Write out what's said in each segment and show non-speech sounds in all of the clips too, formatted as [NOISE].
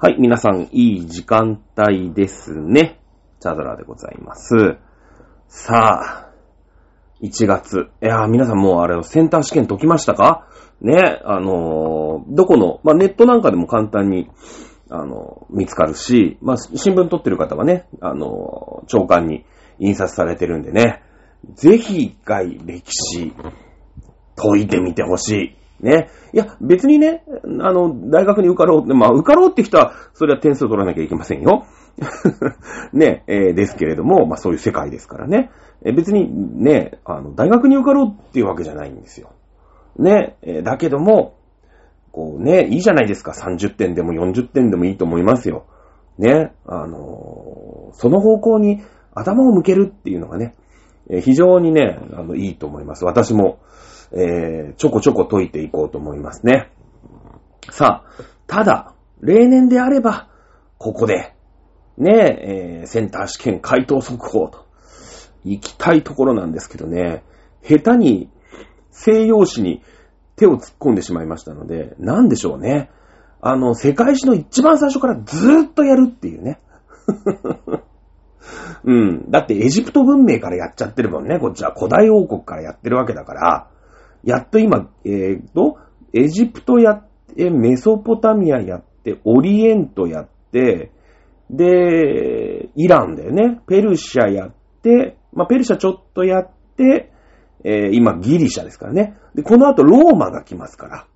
はい、皆さん、いい時間帯ですね。チャドラでございます。さあ、1月。いやー、皆さんもうあれ、センター試験解きましたか？ね、あのーどこの、まあ、ネットなんかでも簡単に、あのー見つかるし、まあ、新聞撮ってる方はね、あのー長官に印刷されてるんでね、ぜひ一回歴史、解いてみてほしい。ね。いや、別にね、あの、大学に受かろうって、まあ、受かろうって人は、それは点数を取らなきゃいけませんよ。[LAUGHS] ね、えーですけれども、まあ、そういう世界ですからね。え別にね、あの、大学に受かろうっていうわけじゃないんですよ。ね、えーだけども、こうね、いいじゃないですか。30点でも40点でもいいと思いますよ。ね、あのその方向に頭を向けるっていうのがね、え非常にね、あの、いいと思います。私も、えーちょこちょこ解いていこうと思いますね。さあ、ただ、例年であれば、ここで、ねえ、ーセンター試験回答速報と、行きたいところなんですけどね、下手に西洋史に手を突っ込んでしまいましたので、なんでしょうね。あの、世界史の一番最初からずーっとやるっていうね。[LAUGHS] うん。だってエジプト文明からやっちゃってるもんね。こっちは古代王国からやってるわけだから、やっと今、えーと、エジプトやって、メソポタミアやって、オリエントやって、で、イランだよね。ペルシャやって、まあ、ペルシャちょっとやって、えー今ギリシャですからね。で、この後ローマが来ますから。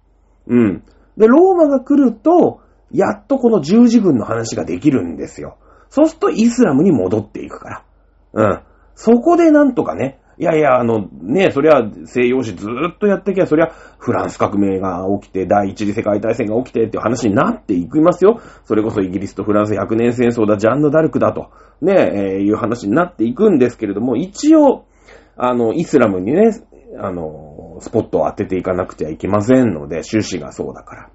うん。で、ローマが来ると、やっとこの十字軍の話ができるんですよ。そうするとイスラムに戻っていくから。うん。そこでなんとかね、いやいや、あの、ね、そりゃ西洋史ずーっとやってきゃ、そりゃフランス革命が起きて、第一次世界大戦が起きてっていう話になっていきますよ。それこそイギリスとフランス100年戦争だ、ジャンヌ・ダルクだと、ね、えーいう話になっていくんですけれども、一応、あの、イスラムにね、あの、スポットを当てていかなくてはいけませんので、趣旨がそうだから。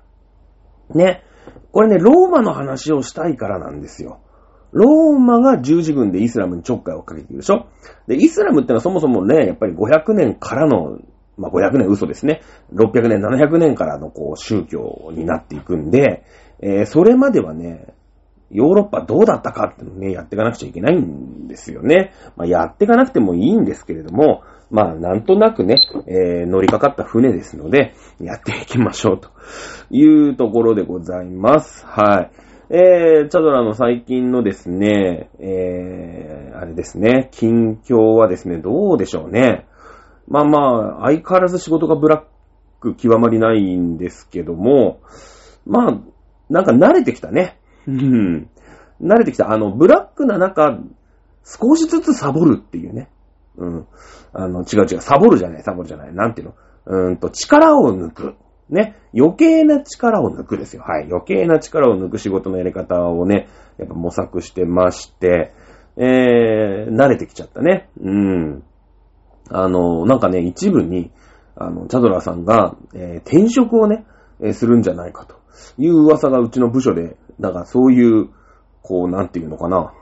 ね。これね、ローマの話をしたいからなんですよ。ローマが十字軍でイスラムにちょっかいをかけているでしょ？で、イスラムってのはそもそもね、やっぱり500年からの、まあ、500年嘘ですね。600年、700年からのこう宗教になっていくんで、えーそれまではね、ヨーロッパどうだったかってね、やっていかなくちゃいけないんですよね。まあ、やっていかなくてもいいんですけれども、まあ、なんとなくね、えー乗りかかった船ですので、やっていきましょうというところでございます。はい。えー、チャドラの最近のですね、えー、あれですね、近況はですね、どうでしょうね。まあまあ、相変わらず仕事がブラック極まりないんですけども、まあ、なんか慣れてきたね。慣れてきた。あの、ブラックな中、少しずつサボるっていうね。うん。あの、違う違う。サボるじゃない、サボるじゃない。なんていうの？うーんと、力を抜く。ね。余計な力を抜くですよ。はい。余計な力を抜く仕事のやり方をね、やっぱ模索してまして、えー、慣れてきちゃったね。うん。あの、なんかね、一部に、あの、チャドラさんが、えー転職をね、えーするんじゃないかという噂がうちの部署で、だからそういう、こう、なんていうのかな、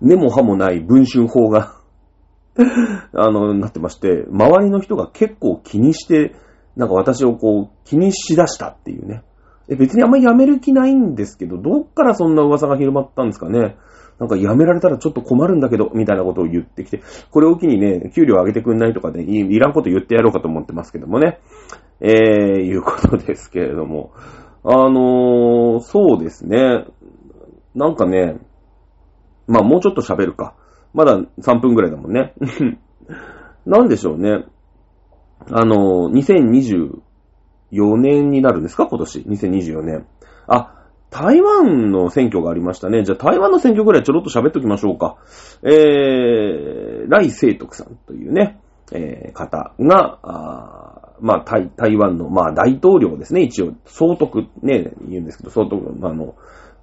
根も葉もない文春法が、[LAUGHS] あの、なってまして、周りの人が結構気にして、なんか私をこう、気にしだしたっていうね。え、別にあんまり辞める気ないんですけど、どっからそんな噂が広まったんですかね。なんか辞められたらちょっと困るんだけど、みたいなことを言ってきて、これを機にね、給料上げてくんないとかで、いいらんこと言ってやろうかと思ってますけどもね。えー、いうことですけれども。あのー、そうですね。なんかね、まあもうちょっと喋るか。まだ3分ぐらいだもんね。[LAUGHS] なんでしょうね。あの、2024年になるんですか？今年。2024年。あ、台湾の選挙がありましたね。じゃあ台湾の選挙ぐらいちょろっと喋っときましょうか。えー、来清徳さんというね、えー、方が、あまあ台、台湾の、まあ大統領ですね。一応、総督ね、言うんですけど、総督、まあ、の、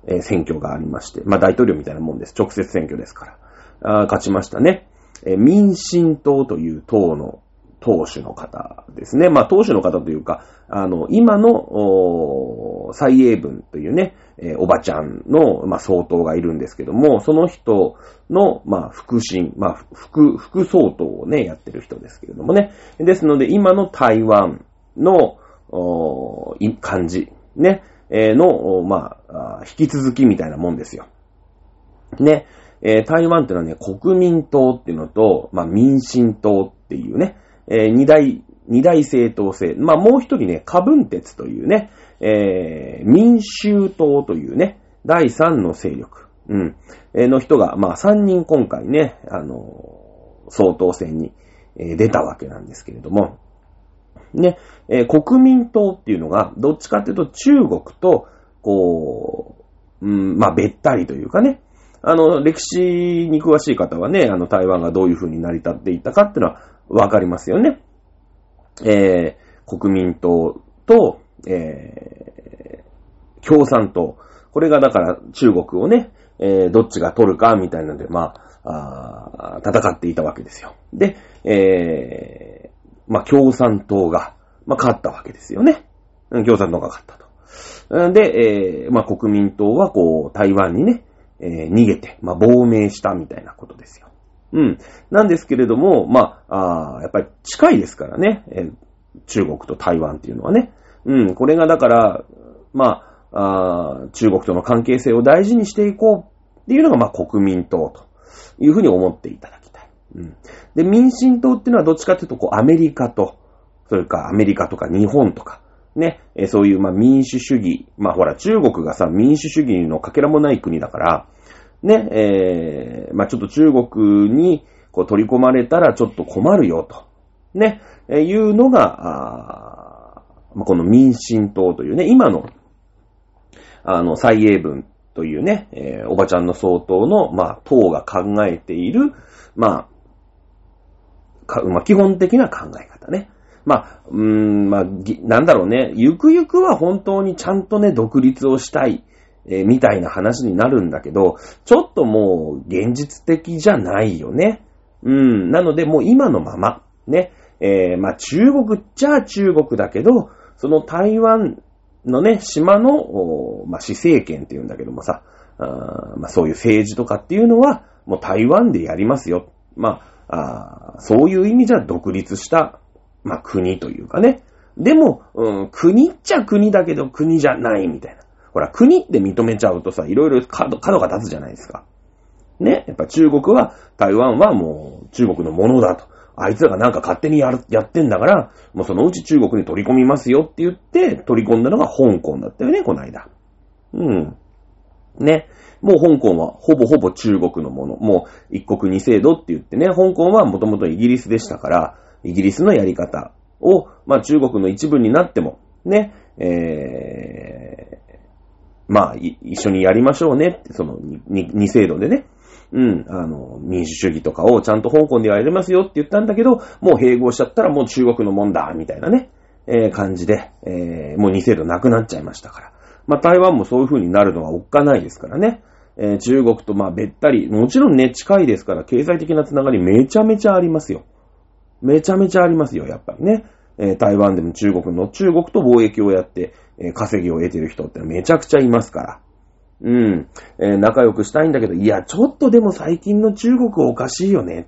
えー選挙がありまして、まあ大統領みたいなもんです。直接選挙ですから。あ勝ちましたね。えー民進党という党の党首の方ですね。まあ党首の方というか、あの、今の、蔡英文というね、えーおばちゃんの、まあ、総統がいるんですけども、その人の、まあ、腹心、まあ、副、副総統をね、やってる人ですけれどもね。ですので、今の台湾の、おい感じ、ね、えー、の、まあ、引き続きみたいなもんですよ。ね、えー、台湾っていうのはね、国民党っていうのと、まあ、民進党っていうね、えー、二大、二大政党制。まあ、もう一人ね、カブンテツというね、えー、民衆党というね、第三の勢力、うん、えー、の人が、まあ、三人今回ね、あのー、総統選に、えー、出たわけなんですけれども、ね、えー、国民党っていうのが、どっちかっていうと中国と、こう、うん、まあ、べったりというかね、あの、歴史に詳しい方はね、あの、台湾がどういう風に成り立っていったかっていうのはわかりますよね。えー、国民党と、えー、共産党。これがだから中国をね、えー、どっちが取るかみたいなので、まあ、あ戦っていたわけですよ。で、えー、まあ、共産党が、まあ、勝ったわけですよね。共産党が勝ったと。で、えー、まあ、国民党はこう、台湾にね、えー、逃げて、まあ、亡命したみたいなことですよ。うん。なんですけれども、まあ、あやっぱり近いですからね、え、中国と台湾っていうのはね。うん、これがだから、まあ、あ中国との関係性を大事にしていこうっていうのが、まあ、国民党というふうに思っていただきたい。うん。で、民進党っていうのはどっちかっていうと、こう、アメリカと、それからアメリカとか日本とか、ね、そういう、まあ、民主主義。まあ、ほら、中国がさ、民主主義のかけらもない国だから、ね、えー、まあ、ちょっと中国に、こう、取り込まれたらちょっと困るよ、と。ね、えー、いうのが、あま、この民進党というね、今の、あの、蔡英文というね、えー、おばちゃんの総統の、まあ、党が考えている、まあ、か、まあ、基本的な考え方ね。まあ、うーん、まあ、なんだろうね。ゆくゆくは本当にちゃんとね、独立をしたい、えー、みたいな話になるんだけど、ちょっともう、現実的じゃないよね。うん、なので、もう今のまま、ね。えー、まあ、中国っちゃ中国だけど、その台湾のね、島の、まあ、市政権って言うんだけどもさ、あまあ、そういう政治とかっていうのは、もう台湾でやりますよ。まあ、あそういう意味じゃ独立したまあ、国というかね。でも、うん、国っちゃ国だけど国じゃないみたいな。ほら、国って認めちゃうとさ、いろいろ角が立つじゃないですか。ね？やっぱ中国は、台湾はもう中国のものだと。あいつらがなんか勝手にやる、やってんだから、もうそのうち中国に取り込みますよって言って、取り込んだのが香港だったよね、この間。うん。ね？もう香港はほぼほぼ中国のもの。もう一国二制度って言ってね、香港はもともとイギリスでしたから、イギリスのやり方を、まあ中国の一部になっても、ね、えー、まあ、一緒にやりましょうねって、その、二制度でね。うん、あの、民主主義とかをちゃんと香港ではやりますよって言ったんだけど、もう併合しちゃったらもう中国のもんだ、みたいなね、えー、感じで、えー、もう二制度なくなっちゃいましたから。まあ台湾もそういう風になるのはおっかないですからね。えー、中国とまあべったり、もちろんね、近いですから、経済的なつながりめちゃめちゃありますよ。めちゃめちゃありますよ、やっぱりね。えー、台湾でも中国の、中国と貿易をやって、え、稼ぎを得てる人ってめちゃくちゃいますから。うん。えー、仲良くしたいんだけど、いや、ちょっとでも最近の中国おかしいよね。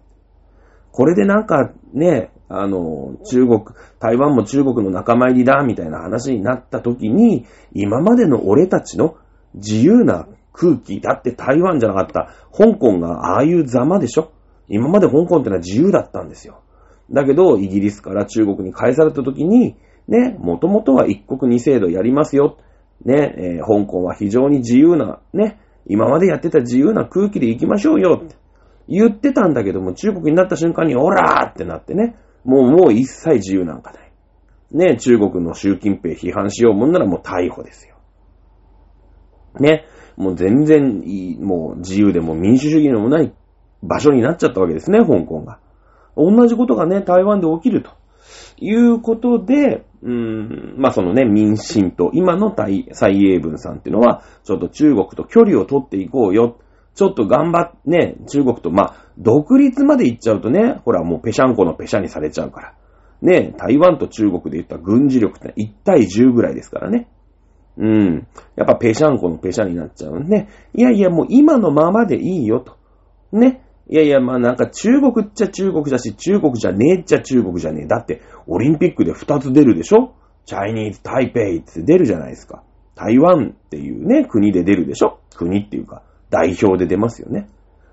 これでなんかね、あの、中国、台湾も中国の仲間入りだ、みたいな話になった時に、今までの俺たちの自由な空気、だって台湾じゃなかった、香港がああいうざまでしょ今まで香港ってのは自由だったんですよ。だけど、イギリスから中国に返された時に、ね、もともとは一国二制度やりますよ。ね、えー、香港は非常に自由な、ね、今までやってた自由な空気で行きましょうよって言ってたんだけども、中国になった瞬間に、オラーってなってね、もうもう一切自由なんかない。ね、中国の習近平批判しようもんならもう逮捕ですよ。ね、もう全然いい、もう自由でも民主主義のもない場所になっちゃったわけですね、香港が。同じことがね、台湾で起きると。いうことで、うーん、まあそのね、民進党、今の蔡英文さんっていうのは、ちょっと中国と距離を取っていこうよ。ちょっと頑張ってね、中国と、まあ、独立まで行っちゃうとね、ほらもうペシャンコのペシャにされちゃうから。ね、台湾と中国で言った軍事力って1対10ぐらいですからね。うん。やっぱペシャンコのペシャになっちゃうんで、いやいやもう今のままでいいよと。ね。いやいや、まあなんか中国っちゃ中国だし、中国じゃねえっちゃ中国じゃねえ。だって、オリンピックで2つ出るでしょ？チャイニーズ・タイペイって出るじゃないですか。台湾っていうね、国で出るでしょ？国っていうか、代表で出ますよね。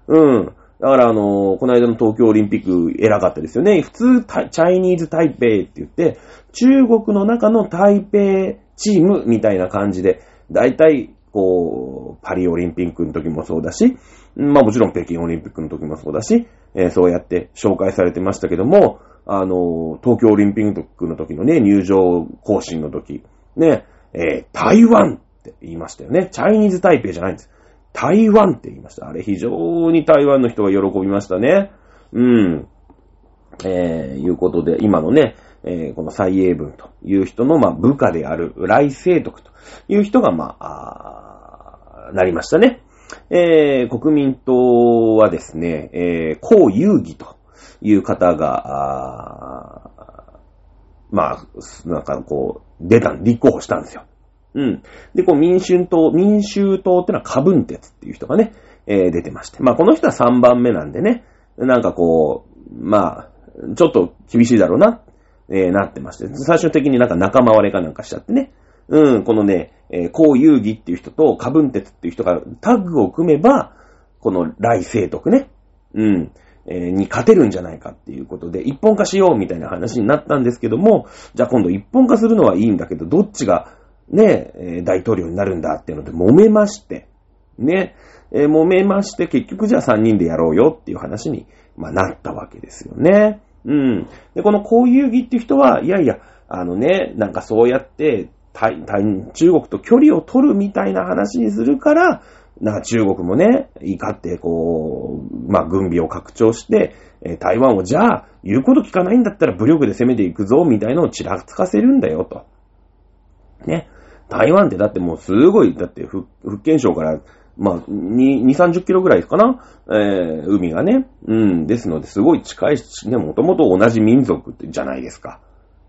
うん。だからあのー、この間の東京オリンピック偉かったですよね。普通、チャイニーズ台北って言って、中国の中の台北チームみたいな感じで、だいたい、こう、パリオリンピックの時もそうだし、まあもちろん北京オリンピックの時もそうだし、えー、そうやって紹介されてましたけども、あの、東京オリンピックの時のね、入場行進の時、ね、えー、台湾って言いましたよね。チャイニーズ台北じゃないんです。台湾って言いました。あれ非常に台湾の人が喜びましたね。うん。えー、いうことで、今のね、えー、この蔡英文という人の、まあ、部下である来清徳という人が、まあ、あなりましたね。えー、国民党はですね、えー、高遊戯という方が、まあ、なんかこう、出たん、立候補したんですよ。うん。で、こう、民衆党、民衆党ってのはカブンテツっていう人がね、えー、出てまして。まあ、この人は3番目なんでね、なんかこう、まあ、ちょっと厳しいだろうな、えー、なってまして。最終的になんか仲間割れかなんかしちゃってね。うん、このね、えー、高遊戯っていう人とカブンテツっていう人がタッグを組めば、この来聖徳ね、うん、えー、に勝てるんじゃないかっていうことで、一本化しようみたいな話になったんですけども、じゃあ今度一本化するのはいいんだけど、どっちがね、え大統領になるんだっていうので揉めまして、ね、えー、揉めまして、結局じゃあ3人でやろうよっていう話に、まあ、なったわけですよね。うん。で、この高遊戯っていう人は、いやいや、あのね、なんかそうやって、中国と距離を取るみたいな話にするから、なんか中国もね、怒ってこう、まあ軍備を拡張して、え台湾をじゃあ、言うこと聞かないんだったら武力で攻めていくぞ、みたいのをちらつかせるんだよ、と。ね。台湾ってだってもうすごい、だって福建省から、まあ、2、30キロぐらいかな？えー、海がね。うん。ですので、すごい近いし、ね、もともと同じ民族ってじゃないですか。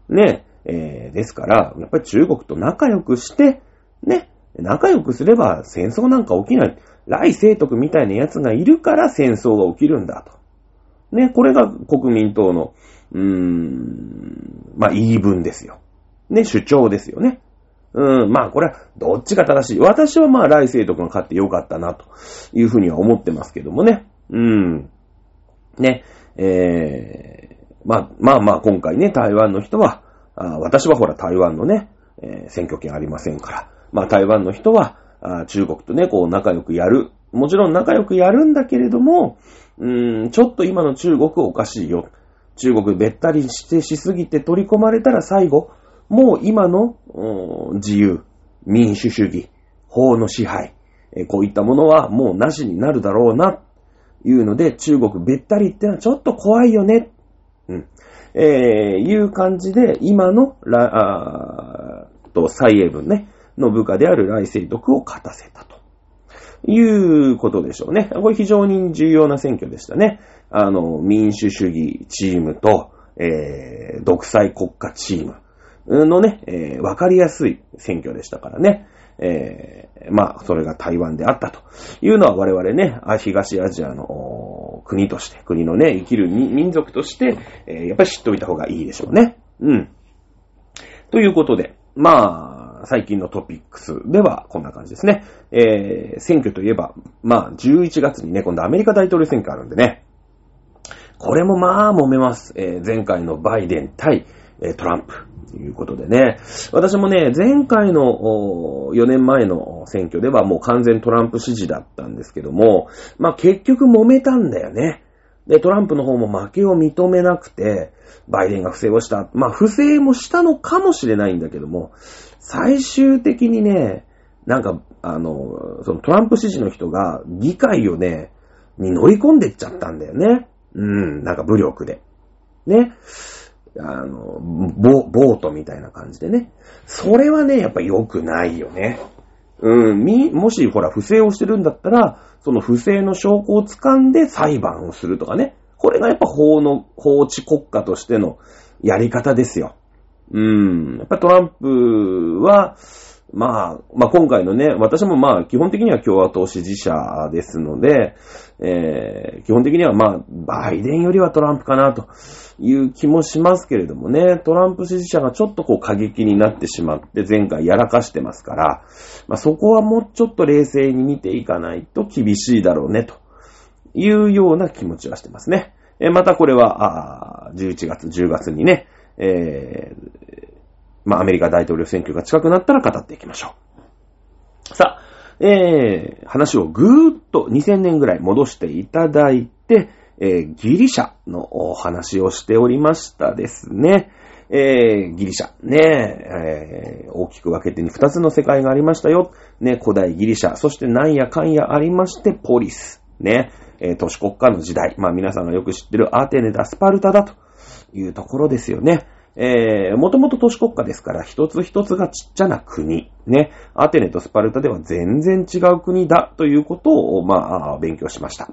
ね。えー、ですから、やっぱり中国と仲良くして、ね。仲良くすれば戦争なんか起きない。来聖徳みたいな奴がいるから戦争が起きるんだと。ね。これが国民党の、うーん、まあ、言い分ですよ。ね。主張ですよね。うん、まあこれはどっちが正しい。私はまあ来世とかが勝ってよかったなというふうには思ってますけどもね。うーん。ね。えー、まあまあまあ今回ね、台湾の人は、あ私はほら台湾のね、えー、選挙権ありませんから。まあ台湾の人は、あ中国とね、こう仲良くやる。もちろん仲良くやるんだけれども、うーん、ちょっと今の中国おかしいよ。中国べったりしてしすぎて取り込まれたら最後、もう今の自由、民主主義、法の支配、こういったものはもうなしになるだろうな、いうので、中国べったりってのはちょっと怖いよね。えー、いう感じで、今の、ら、あと、蔡英文ね、の部下である来世徳を勝たせたと。いうことでしょうね。これ非常に重要な選挙でしたね。あの、民主主義チームと、えー、独裁国家チーム。のね、えー、わかりやすい選挙でしたからね。えー、まあ、それが台湾であったというのは我々ね、東アジアの国として、国のね、生きる民族として、えー、やっぱり知っておいた方がいいでしょうね。うん。ということで、まあ、最近のトピックスではこんな感じですね。えー、選挙といえば、まあ、11月にね、今度アメリカ大統領選挙あるんでね。これもまあ揉めます。えー、前回のバイデン対、えトランプ。ということでね。私もね、前回の4年前の選挙ではもう完全トランプ支持だったんですけども、まあ結局揉めたんだよね。で、トランプの方も負けを認めなくて、バイデンが不正をした。まあ不正もしたのかもしれないんだけども、最終的にね、なんか、あの、そのトランプ支持の人が議会をね、に乗り込んでっちゃったんだよね。うん、なんか武力で。ね。あの、ボ、ボートみたいな感じでね。それはね、やっぱ良くないよね。うん、み、もしほら不正をしてるんだったら、その不正の証拠を掴んで裁判をするとかね。これがやっぱ法の、法治国家としてのやり方ですよ。うん。やっぱトランプは、まあ、まあ今回のね、私もまあ基本的には共和党支持者ですので、えー、基本的にはまあ、バイデンよりはトランプかなという気もしますけれどもね、トランプ支持者がちょっとこう過激になってしまって前回やらかしてますから、まあそこはもうちょっと冷静に見ていかないと厳しいだろうね、というような気持ちはしてますね。えまたこれは、あ11月、10月にね、えー、まあ、アメリカ大統領選挙が近くなったら語っていきましょう。さあ、えー、話をぐーっと2000年ぐらい戻していただいて、えー、ギリシャのお話をしておりましたですね。えー、ギリシャ。ねえー、大きく分けて2つの世界がありましたよ。ね、古代ギリシャ。そしてなんやかんやありまして、ポリス。ね、えー、都市国家の時代。まあ皆さんがよく知ってるアテネだ、スパルタだというところですよね。えー、もともと都市国家ですから、一つ一つがちっちゃな国。ね。アテネとスパルタでは全然違う国だということを、まあ、勉強しました。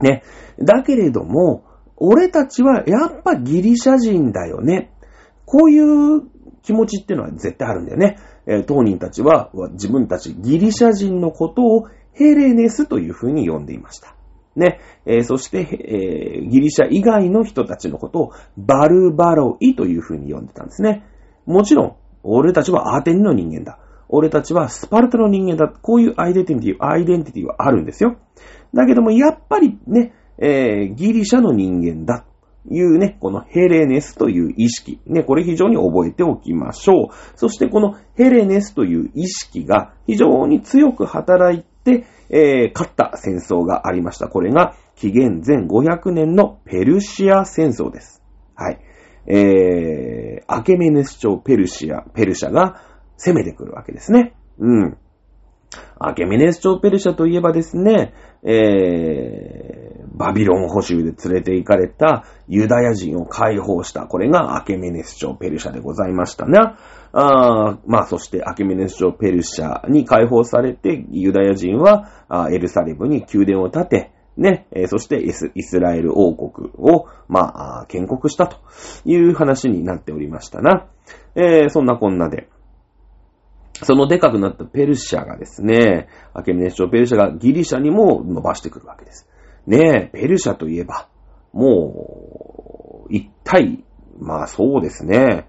ね。だけれども、俺たちはやっぱギリシャ人だよね。こういう気持ちっていうのは絶対あるんだよね。えー、当人たちは自分たちギリシャ人のことをヘレネスというふうに呼んでいました。ね、えー、そして、えー、ギリシャ以外の人たちのことをバルバロイというふうに呼んでたんですね。もちろん、俺たちはアーテンの人間だ。俺たちはスパルタの人間だ。こういうアイデンティティ、アイデンティティはあるんですよ。だけども、やっぱりね、えー、ギリシャの人間だ。いうね、このヘレネスという意識。ね、これ非常に覚えておきましょう。そしてこのヘレネスという意識が非常に強く働いて、えー、勝った戦争がありました。これが紀元前500年のペルシア戦争です。はい。えー、アケメネス朝ペルシア、ペルシャが攻めてくるわけですね。うん。アケメネス朝ペルシャといえばですね、えー、バビロン捕囚で連れて行かれたユダヤ人を解放した。これがアケメネス朝ペルシャでございましたね。あまあ、そしてアケメネス朝ペルシャに解放されて、ユダヤ人はエルサレムに宮殿を建て、ね、えー、そしてイスイスラエル王国を、まあ、建国したという話になっておりましたな。えー、そんなこんなで。そのでかくなったペルシャがですね、アケメネス朝ペルシャがギリシャにも伸ばしてくるわけです。ねえ、ペルシャといえば、もう、一体、まあそうですね、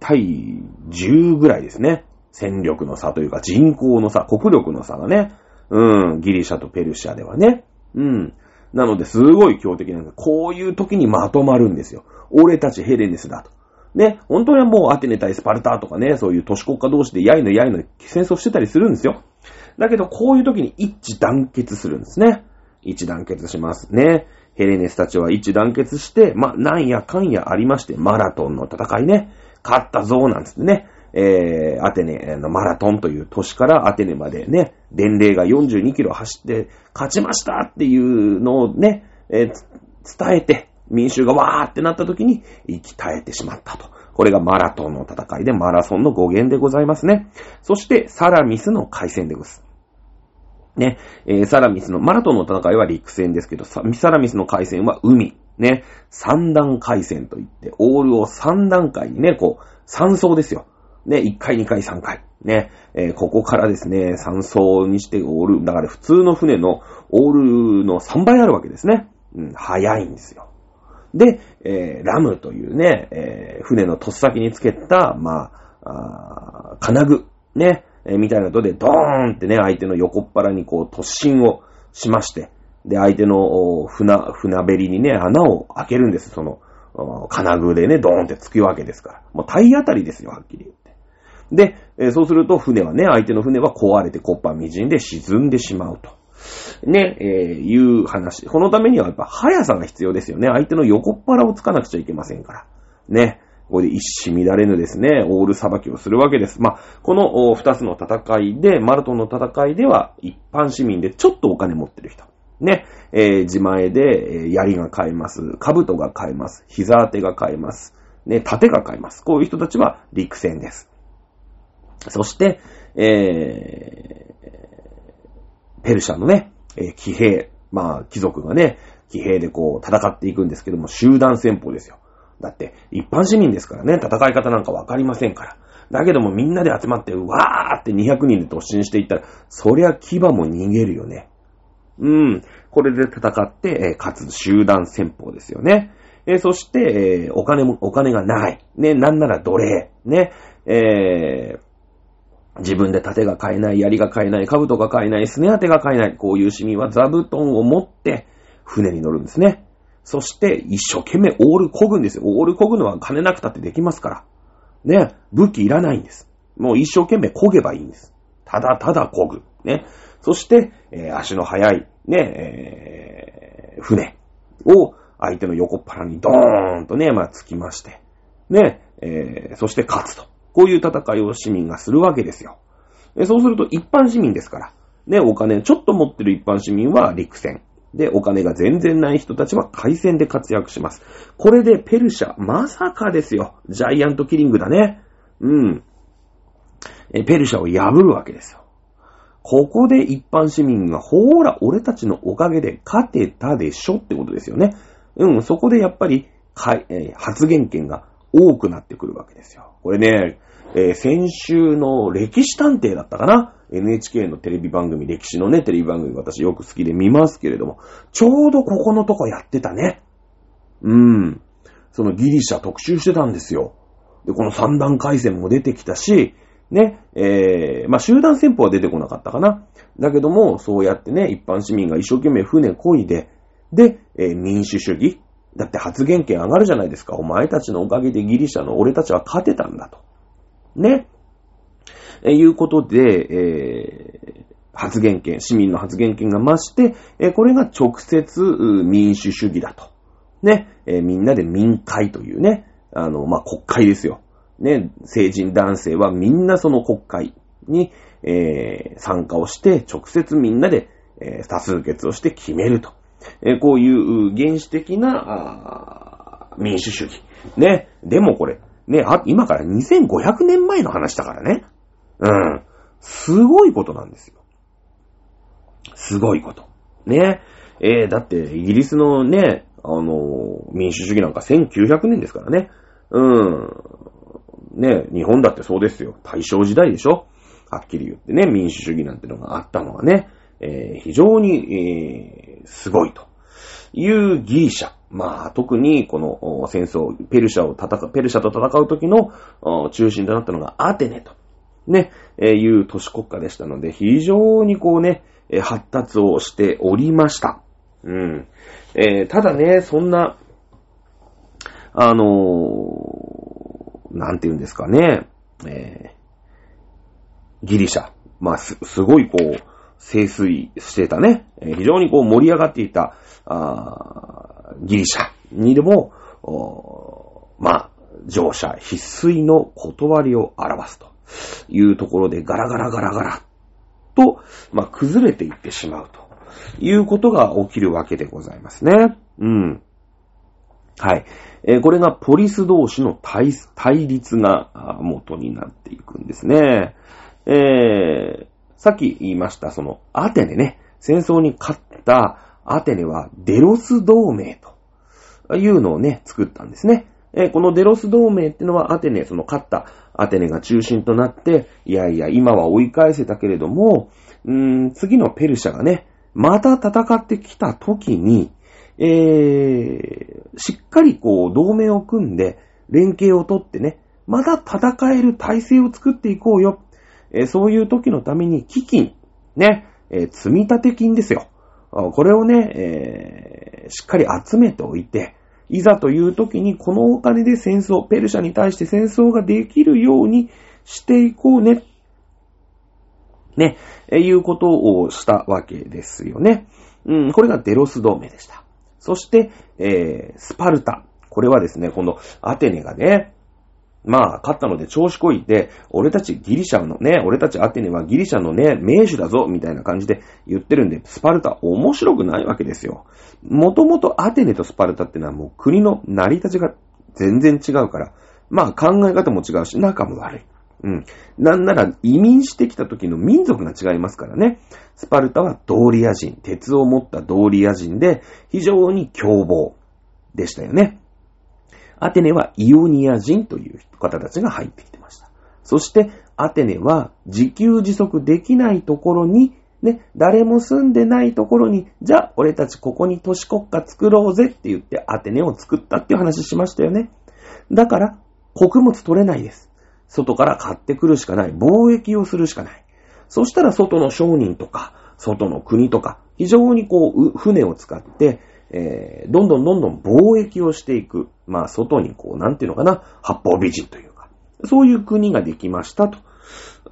対10ぐらいですね。戦力の差というか人口の差、国力の差がね、うん、ギリシャとペルシャではね。うん。なので、すごい強敵なんです。こういう時にまとまるんですよ。俺たちヘレネスだと。ね、本当はもうアテネ対スパルタとかね、そういう都市国家同士でやいのやいの戦争してたりするんですよ。だけど、こういう時に一致団結するんですね。一致団結しますね。ヘレネスたちは一致団結して、まなんやかんやありまして、マラトンの戦いね、勝ったぞ、なんつってね、えー、アテネのマラトンという都市からアテネまでね、伝令が42キロ走って勝ちましたっていうのをね、えー、伝えて、民衆がわーってなった時に、息絶えてしまったと。これがマラトンの戦いでマラソンの語源でございますね。そして、サラミスの海戦でございます。ね、えー、サラミスの、マラトンの戦いは陸戦ですけど、サラミスの海戦は海。ね、三段海戦といって、オールを三段階にね、こう、三層ですよ。ね、1回、2回、3回。ね、えー、ここからですね、3層にしてオール、だから普通の船のオールの3倍あるわけですね。うん、早いんですよ。で、えー、ラムというね、えー、船の突先につけた、まあ、あ金具、ね、え、みたいなので、ドーンってね、相手の横っ腹にこう突進をしまして、で、相手の船、船べりにね、穴を開けるんです、その、金具でね、ドーンって突くわけですから。もう体当たりですよ、はっきり言って。で、えそうすると船はね、相手の船は壊れてコッパみじんで沈んでしまうと。ね、えー、いう話。このためにはやっぱ速さが必要ですよね。相手の横っ腹をつかなくちゃいけませんから。ね。ここで一糸乱れぬですね、オール裁きをするわけです。まあ、この二つの戦いで、マルトンの戦いでは、一般市民でちょっとお金持ってる人。ね、えー、自前で、え、槍が買えます。兜が買えます。膝当てが買えます。ね、盾が買えます。こういう人たちは陸戦です。そして、えー、ペルシャのね、えー、騎兵、まあ、貴族がね、騎兵でこう戦っていくんですけども、集団戦法ですよ。だって、一般市民ですからね、戦い方なんかわかりませんから。だけどもみんなで集まって、わーって200人で突進していったら、そりゃ牙も逃げるよね。うん。これで戦って、えー、勝つ集団戦法ですよね。え、そして、え、お金も、お金がない。ね、なんなら奴隷。ね、えー、自分で盾が買えない、槍が買えない、兜が買えない、すね当てが買えない。こういう市民は座布団を持って、船に乗るんですね。そして、一生懸命オール漕ぐんですよ。オール漕ぐのは金なくたってできますから。ね、武器いらないんです。もう一生懸命漕げばいいんです。ただただ漕ぐ。ね。そして、えー、足の速い、ね、えー、船を相手の横っ腹にドーンとね、まあ、つきまして、ね、えー、そして勝つと。こういう戦いを市民がするわけですよ。そうすると一般市民ですから、ね、お金ちょっと持ってる一般市民は陸戦。で、お金が全然ない人たちは海戦で活躍します。これでペルシャ、まさかですよ。ジャイアントキリングだね。うん。ペルシャを破るわけですよ。ここで一般市民が、ほーら、俺たちのおかげで勝てたでしょってことですよね。うん、そこでやっぱり、かえー、発言権が多くなってくるわけですよ。これね、えー、先週の歴史探偵だったかな ?NHK のテレビ番組、歴史のね、テレビ番組私よく好きで見ますけれども、ちょうどここのとこやってたね。うん。そのギリシャ特集してたんですよ。で、この三段回戦も出てきたし、ね、えー、まあ、集団戦法は出てこなかったかな。だけども、そうやってね、一般市民が一生懸命船漕いで、で、えー、民主主義。だって発言権上がるじゃないですか。お前たちのおかげでギリシャの俺たちは勝てたんだと。ね。えー、いうことで、えー、発言権、市民の発言権が増して、えー、これが直接民主主義だと。ね、えー、みんなで民会というね、あの、まあ、国会ですよ。ね、成人男性はみんなその国会に、えー、参加をして、直接みんなで、えー、多数決をして決めると。えー、こういう原始的な、あ民主主義。ね。でもこれ、ね、あ、今から2500年前の話だからね。うん。すごいことなんですよ。すごいこと。ね。えー、だって、イギリスのね、あの民主主義なんか1900年ですからね。うん。ね、日本だってそうですよ。大正時代でしょはっきり言ってね、民主主義なんてのがあったのはね、えー、非常に、えー、すごいというギリシャ。まあ、特にこの戦争、ペルシャを戦う、ペルシャと戦う時の中心となったのがアテネと、ね、えー、いう都市国家でしたので、非常にこうね、発達をしておりました。うん。えー、ただね、そんな、あのー、なんて言うんですかね、えー、ギリシャ。まあ、す、すごいこう、清水してたね、えー、非常にこう盛り上がっていた、あギリシャにでも、おまあ、乗車必須の断りを表すというところでガラガラガラガラと、まあ、崩れていってしまうということが起きるわけでございますね。うん。はい。えー、これがポリス同士の対対立が元になっていくんですね。えー、さっき言いました、その、アテネね、戦争に勝ったアテネはデロス同盟というのをね、作ったんですね。えー、このデロス同盟ってのはアテネ、その勝ったアテネが中心となって、いやいや、今は追い返せたけれども、うーん、次のペルシャがね、また戦ってきた時に、えー、しっかりこう、同盟を組んで、連携をとってね、また戦える体制を作っていこうよ。えー、そういう時のために基金、ね、えー、積立金ですよ。これをね、えー、しっかり集めておいて、いざという時にこのお金で戦争、ペルシャに対して戦争ができるようにしていこうね。ね、えいうことをしたわけですよね。うん、これがデロス同盟でした。そして、えー、スパルタ。これはですね、このアテネがね、まあ、勝ったので調子こいて、俺たちギリシャのね、俺たちアテネはギリシャのね、名手だぞ、みたいな感じで言ってるんで、スパルタ面白くないわけですよ。もともとアテネとスパルタってのはもう国の成り立ちが全然違うから、まあ考え方も違うし、仲も悪い。うん。なんなら移民してきた時の民族が違いますからね。スパルタはドーリア人、鉄を持ったドーリア人で、非常に凶暴でしたよね。アテネはイオニア人という方たちが入ってきてました。そして、アテネは自給自足できないところに、ね、誰も住んでないところに、じゃあ、俺たちここに都市国家作ろうぜって言ってアテネを作ったっていう話しましたよね。だから、穀物取れないです。外から買ってくるしかない。貿易をするしかない。そしたら外の商人とか、外の国とか、非常にこう、船を使って、えー、どんどんどんどん貿易をしていく。まあ、外にこう、なんていうのかな、八方美人というか、そういう国ができましたと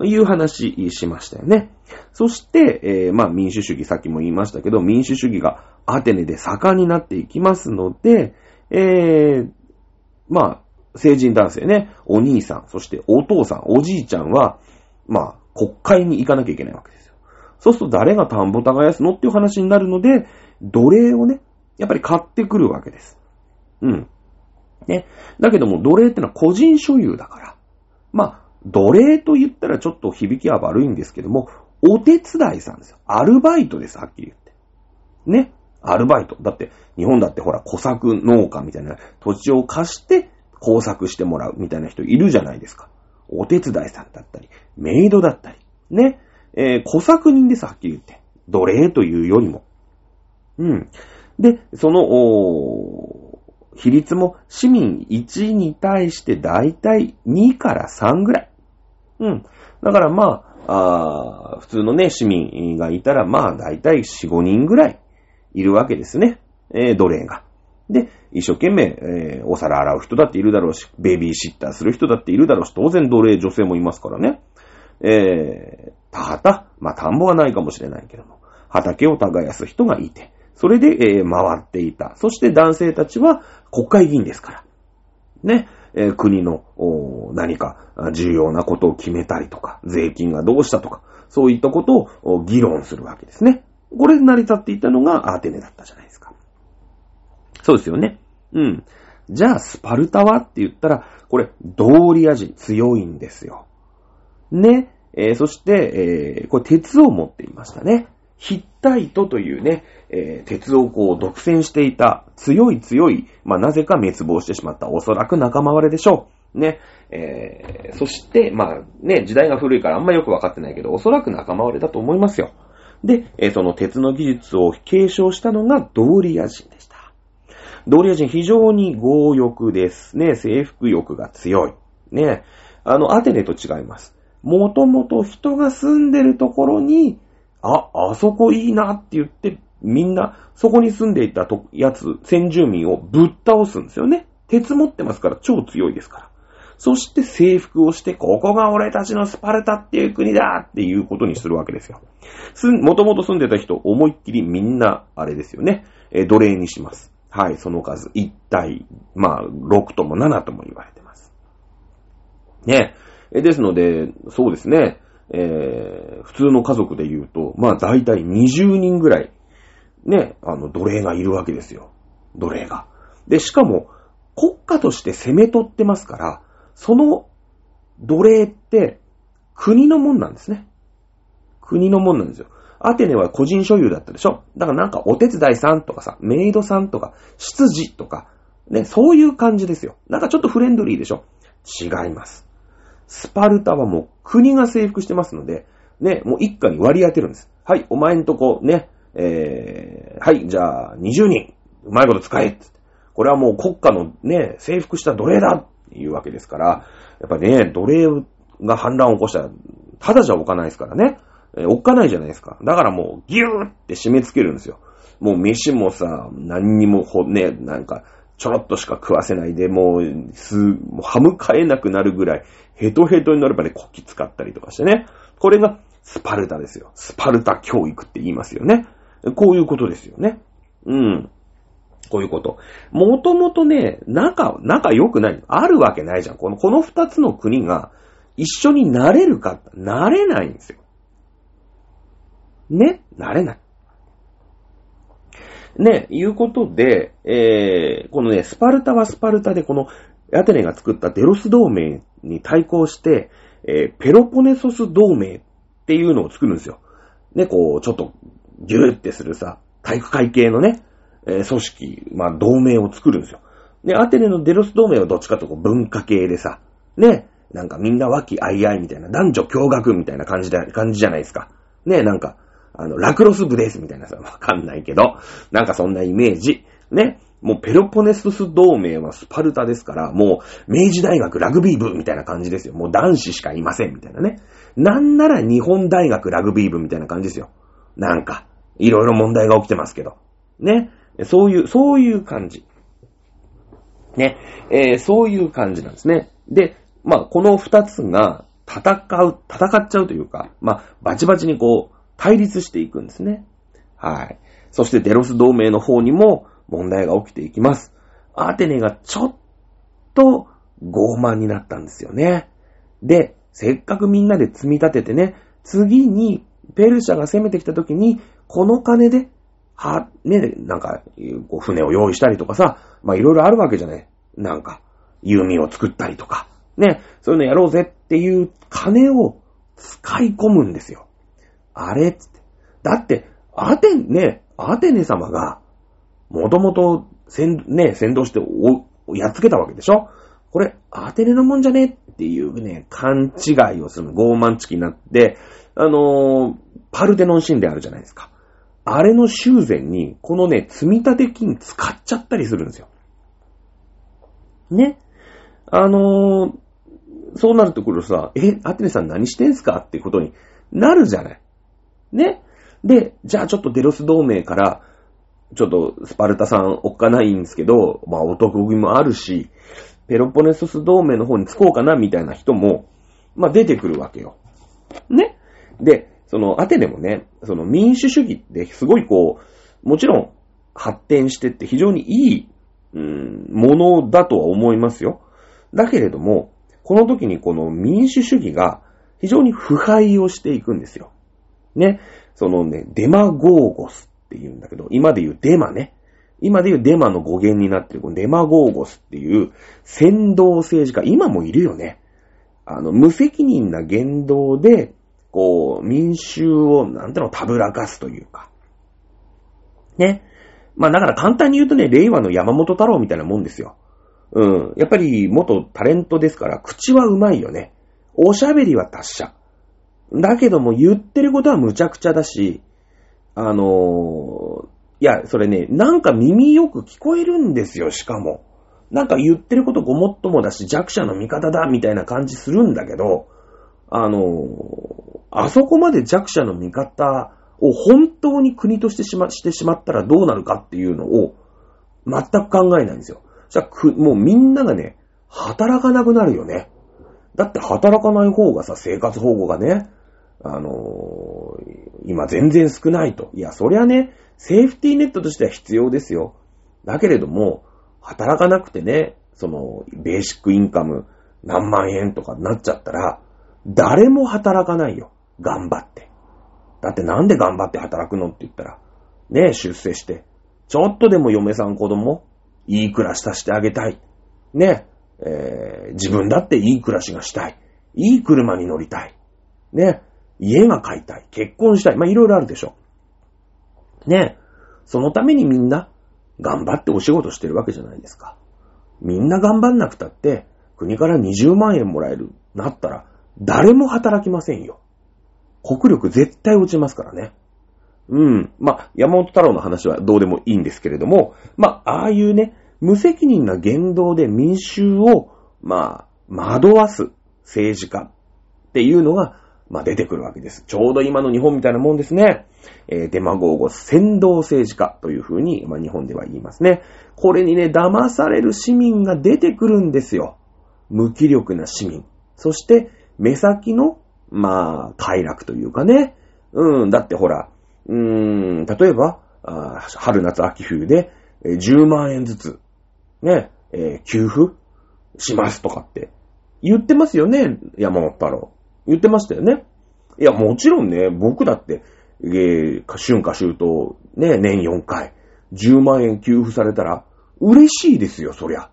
いう話しましたよね。そして、えーまあ民主主義、さっきも言いましたけど、民主主義がアテネで盛んになっていきますので、えー、まあ、成人男性ね、お兄さん、そしてお父さん、おじいちゃんは、まあ、国会に行かなきゃいけないわけですよ。そうすると誰が田んぼ耕すのっていう話になるので、奴隷をね、やっぱり買ってくるわけです。うん。ね。だけども、奴隷ってのは個人所有だから。まあ、奴隷と言ったらちょっと響きは悪いんですけども、お手伝いさんですよ。アルバイトです、はっきり言って。ね。アルバイト。だって、日本だってほら、小作農家みたいな土地を貸して工作してもらうみたいな人いるじゃないですか。お手伝いさんだったり、メイドだったり。ね。えー、小作人です、はっきり言って。奴隷というよりも。うん。で、その、おー比率も市民1に対してだいたい2から3ぐらい。うん。だからまあ、あ普通のね、市民がいたら、まあ、だいたい4、5人ぐらいいるわけですね。えー奴隷が。で、一生懸命、えーお皿洗う人だっているだろうし、ベビーシッターする人だっているだろうし、当然奴隷女性もいますからね。えー、田畑、まあ、田んぼはないかもしれないけども、畑を耕す人がいて、それで、えー回っていた。そして男性たちは国会議員ですから。ね、えー国のお何か重要なことを決めたりとか、税金がどうしたとか、そういったことを議論するわけですね。これで成り立っていたのがアーテネだったじゃないですか。そうですよね。うん。じゃあ、スパルタはって言ったら、これ、ドーリア人強いんですよ。ね。えーそして、えーこれ鉄を持っていましたね。ヒッタイトというね、えー鉄をこう独占していた強い強い、まあなぜか滅亡してしまったおそらく仲間割れでしょう。ね。えーそして、まあね、時代が古いからあんまよくわかってないけど、おそらく仲間割れだと思いますよ。で、えーその鉄の技術を継承したのがドーリア人でした。ドーリア人非常に強欲ですね。征服欲が強い。ね。あの、アテネと違います。もともと人が住んでるところに、あ、あそこいいなって言って、みんな、そこに住んでいたとやつ、先住民をぶっ倒すんですよね。鉄持ってますから超強いですから。そして征服をして、ここが俺たちのスパルタっていう国だっていうことにするわけですよ。す、もともと住んでた人、思いっきりみんな、あれですよね。え奴隷にします。はい、その数、1対、まあ、6とも7とも言われてます。ね。えですので、そうですね。えー、普通の家族で言うと、まあ大体20人ぐらい、ね、あの、奴隷がいるわけですよ。奴隷が。で、しかも、国家として攻め取ってますから、その奴隷って国のもんなんですね。国のもんなんですよ。アテネは個人所有だったでしょ？だからなんかお手伝いさんとかさ、メイドさんとか、執事とか、ね、そういう感じですよ。なんかちょっとフレンドリーでしょ？違います。スパルタはもう国が征服してますので、ね、もう一家に割り当てるんです。はい、お前んとこ、ね、えー、はい、じゃあ20人、うまいこと使えって。これはもう国家のね、征服した奴隷だっていうわけですから、やっぱね、奴隷が反乱を起こしたら、ただじゃおかないですからね。えーおっかないじゃないですか。だからもう、ギューって締め付けるんですよ。もう飯もさ、何にもほ、ね、なんか、ちょろっとしか食わせないで、もう、す、もう歯向かえなくなるぐらい、ヘトヘトになればね、こき使ったりとかしてね。これが、スパルタですよ。スパルタ教育って言いますよね。こういうことですよね。うん。こういうこと。もともとね、仲、仲良くない。あるわけないじゃん。この、この二つの国が一緒になれるか、なれないんですよ。ねなれない。ね、いうことで、えー、このね、スパルタはスパルタで、この、アテネが作ったデロス同盟に対抗して、えー、ペロポネソス同盟っていうのを作るんですよ。ね、こう、ちょっと、ギューってするさ、体育会系のね、えー組織、まあ、同盟を作るんですよ。で、アテネのデロス同盟はどっちかというとこう文化系でさ、ね、なんかみんな和気あいあいみたいな、男女共学みたいな感じで、感じじゃないですか。ね、なんか、あの、ラクロス部ですみたいなさ、わかんないけど、なんかそんなイメージ。ね。もうペロポネスス同盟はスパルタですから、もう明治大学ラグビー部みたいな感じですよ。もう男子しかいませんみたいなね。なんなら日本大学ラグビー部みたいな感じですよ。なんか、いろいろ問題が起きてますけど。ね。そういう、そういう感じ。ね。えー、そういう感じなんですね。で、まあ、この二つが戦う、戦っちゃうというか、まあ、バチバチにこう、対立していくんですね。はい。そしてデロス同盟の方にも問題が起きていきます。アテネがちょっと傲慢になったんですよね。で、せっかくみんなで積み立ててね、次にペルシャが攻めてきた時に、この金で、は、ね、なんか、こう船を用意したりとかさ、まあいろいろあるわけじゃない。なんか、弓を作ったりとか、ね、そういうのやろうぜっていう金を使い込むんですよ。あれ？つって。だって、アテネ、ね、アテネ様が、もともと、先、ね、先導してお、やっつけたわけでしょ？これ、アテネのもんじゃね？っていうね、勘違いをする傲慢チキになって、あのー、パルテノン神殿あるじゃないですか。あれの修繕に、このね、積立金使っちゃったりするんですよ。ね？あのー、そうなるところさ、え、アテネさん何してんすか？ってことになるじゃない。ね。で、じゃあちょっとデロス同盟から、ちょっとスパルタさんおっかないんですけど、まあ男気もあるし、ペロポネソス同盟の方に着こうかなみたいな人も、まあ出てくるわけよ。ね。で、そのアテネもね、その民主主義ってすごいこう、もちろん発展してって非常にいい、うん、ものだとは思いますよ。だけれども、この時にこの民主主義が非常に腐敗をしていくんですよ。ね。そのね、デマゴーゴスって言うんだけど、今で言うデマね。今で言うデマの語源になってる、このデマゴーゴスっていう先導政治家、今もいるよね。あの、無責任な言動で、こう、民衆を、なんていうの、たぶらかすというか。ね。まあだから簡単に言うとね、令和の山本太郎みたいなもんですよ。うん。やっぱり元タレントですから、口はうまいよね。おしゃべりは達者。だけども言ってることは無茶苦茶だし、あの、いや、それね、なんか耳よく聞こえるんですよ、しかも。なんか言ってることごもっともだし、弱者の味方だ、みたいな感じするんだけど、あの、あそこまで弱者の味方を本当に国としてしま、してしまったらどうなるかっていうのを、全く考えないんですよ。じゃあ、もうみんながね、働かなくなるよね。だって働かない方がさ、生活保護がね、あのー、今全然少ないと。いや、そりゃね、セーフティーネットとしては必要ですよ。だけれども、働かなくてね、その、ベーシックインカム何万円とかになっちゃったら、誰も働かないよ。頑張って。だってなんで頑張って働くのって言ったら、ね出世して、ちょっとでも嫁さん子供、いい暮らしさせてあげたい。ねえー、自分だっていい暮らしがしたい。いい車に乗りたい。ね家が買いたい。結婚したい。まあ、いろいろあるでしょ。ねそのためにみんな頑張ってお仕事してるわけじゃないですか。みんな頑張んなくたって、国から20万円もらえる、なったら、誰も働きませんよ。国力絶対落ちますからね。うん。まあ、山本太郎の話はどうでもいいんですけれども、まあ、ああいうね、無責任な言動で民衆を、まあ、惑わす政治家っていうのが、まあ、出てくるわけです。ちょうど今の日本みたいなもんですね。えー、デマゴーゴ先導政治家というふうに、まあ、日本では言いますね。これにね、騙される市民が出てくるんですよ。無気力な市民。そして、目先の、まあ、快楽というかね。うん、だってほら、うーん、例えば、あ春夏秋冬で、え10万円ずつ、ね、えー、給付しますとかって言ってますよね、山本太郎。言ってましたよね。いや、もちろんね、僕だって、えー、春夏秋冬、ね、年4回、10万円給付されたら、嬉しいですよ、そりゃ。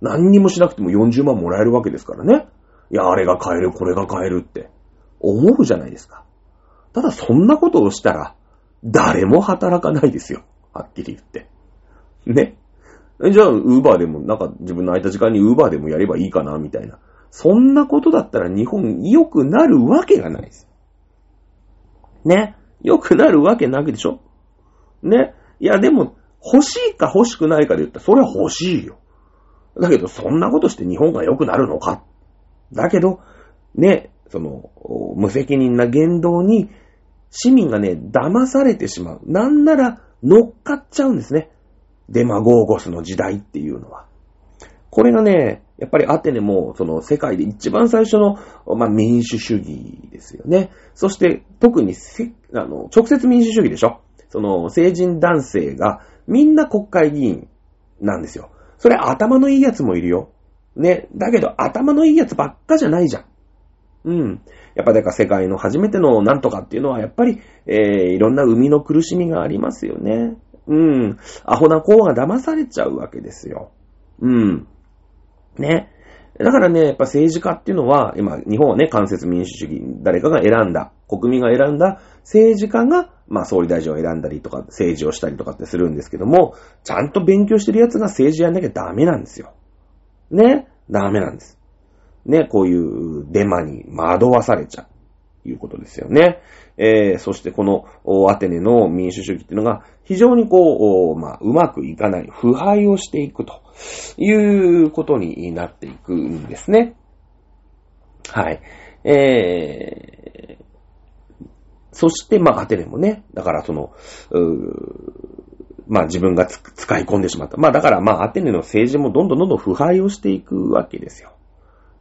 何にもしなくても40万もらえるわけですからね。いや、あれが買える、これが買えるって、思うじゃないですか。ただ、そんなことをしたら、誰も働かないですよ。はっきり言って。ね。じゃあ、ウーバーでも、なんか自分の空いた時間にウーバーでもやればいいかな、みたいな。そんなことだったら日本良くなるわけがないです。ね。良くなるわけなくでしょ？ね。いや、でも、欲しいか欲しくないかで言ったら、それは欲しいよ。だけど、そんなことして日本が良くなるのか？だけど、ね、その、無責任な言動に、市民がね、騙されてしまう。なんなら、乗っかっちゃうんですね。デマゴーゴスの時代っていうのは。これがね、やっぱりアテネも、その世界で一番最初の、まあ、民主主義ですよね。そして、特にせ、あの、直接民主主義でしょその、成人男性が、みんな国会議員なんですよ。それ頭のいいやつもいるよ。ね。だけど、頭のいいやつばっかじゃないじゃん。うん。やっぱだから世界の初めてのなんとかっていうのは、やっぱり、えー、いろんな生みの苦しみがありますよね。うん。アホな子が騙されちゃうわけですよ。うん。ね。だからね、やっぱ政治家っていうのは、今、日本はね、間接民主主義、誰かが選んだ、国民が選んだ政治家が、まあ、総理大臣を選んだりとか、政治をしたりとかってするんですけども、ちゃんと勉強してる奴が政治やんなきゃダメなんですよ。ね？ダメなんです。ね、こういうデマに惑わされちゃう。いうことですよね。えー、そしてこのアテネの民主主義っていうのが非常にこう、まあ、うまくいかない、腐敗をしていくということになっていくんですね。はい。えー、そして、まあ、アテネもね、だからその、まあ自分が使い込んでしまった。まあだからまあアテネの政治もどんどんどんどん腐敗をしていくわけですよ。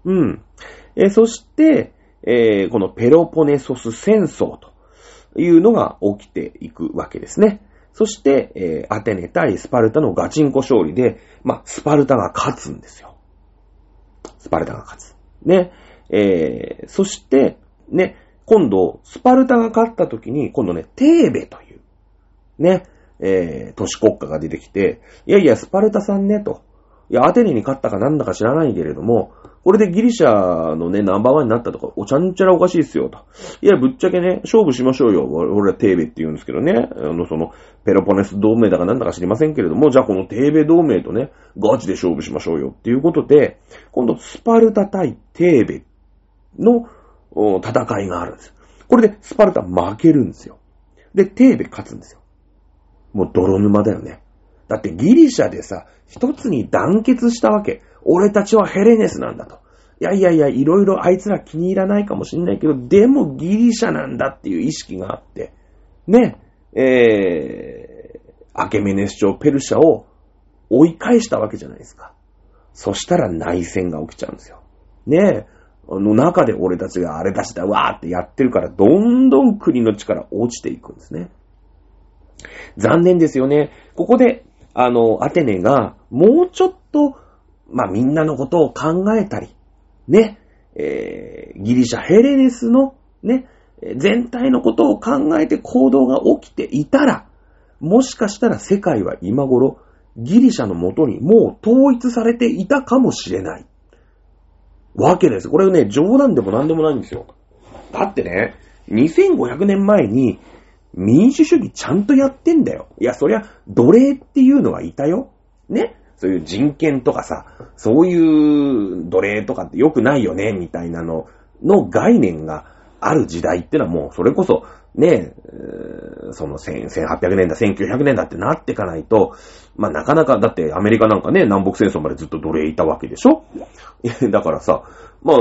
うん。え、そして、えー、このペロポネソス戦争というのが起きていくわけですね。そして、えー、アテネ対スパルタのガチンコ勝利で、まあ、スパルタが勝つんですよ。スパルタが勝つ。ね。えー、そして、ね、今度、スパルタが勝った時に、今度ね、テーベという、ね、えー、都市国家が出てきて、いやいや、スパルタさんね、と。いや、アテネに勝ったかなんだか知らないけれども、これでギリシャのね、ナンバーワンになったとか、おちゃんちゃらおかしいっすよ、と。いや、ぶっちゃけね、勝負しましょうよ。俺はテーベって言うんですけどね。あの、その、ペロポネス同盟だかなんだか知りませんけれども、じゃあこのテーベ同盟とね、ガチで勝負しましょうよっていうことで、今度、スパルタ対テーベの戦いがあるんです。これでスパルタ負けるんですよ。で、テーベ勝つんですよ。もう泥沼だよね。だってギリシャでさ、一つに団結したわけ。俺たちはヘレネスなんだと。いやいやいや、いろいろあいつら気に入らないかもしんないけど、でもギリシャなんだっていう意識があって、ね、えー、アケメネス朝ペルシャを追い返したわけじゃないですか。そしたら内戦が起きちゃうんですよ。ねえ、あの中で俺たちがあれ出したわーってやってるから、どんどん国の力落ちていくんですね。残念ですよね。ここで、あの、アテネがもうちょっとまあみんなのことを考えたり、ね、えー、ギリシャヘレネスのね、全体のことを考えて行動が起きていたら、もしかしたら世界は今頃ギリシャのもとにもう統一されていたかもしれない。わけです。これね、冗談でも何でもないんですよ。だってね、2500年前に民主主義ちゃんとやってんだよ。いや、そりゃ奴隷っていうのはいたよ。ね？そういう人権とかさ、そういう奴隷とかって良くないよね、みたいなのの概念がある時代ってのはもうそれこそね、その1800年だ、1900年だってなってかないと、まあなかなか、だってアメリカなんかね、南北戦争までずっと奴隷いたわけでしょ？だからさ、まあ、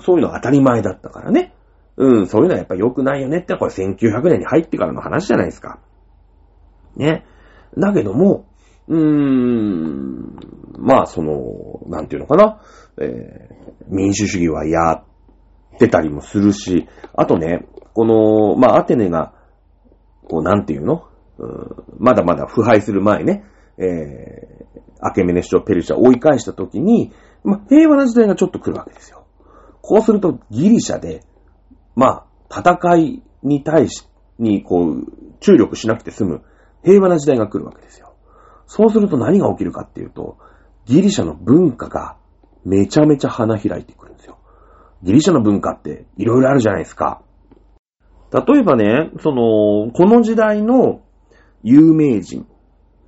そういうのは当たり前だったからね。うん、そういうのはやっぱ良くないよねってこれ1900年に入ってからの話じゃないですか。ね。だけども、うーん、まあ、その、なんていうのかな、えー、民主主義はやってたりもするし、あとね、この、まあ、アテネが、こう、なんていうの？うんまだまだ腐敗する前ね、えー、アケメネシュペルシャを追い返した時に、まあ、平和な時代がちょっと来るわけですよ。こうすると、ギリシャで、まあ、戦いに対し、に、こう、注力しなくて済む平和な時代が来るわけですよ。そうすると何が起きるかっていうと、ギリシャの文化がめちゃめちゃ花開いてくるんですよ。ギリシャの文化っていろいろあるじゃないですか。例えばね、その、この時代の有名人。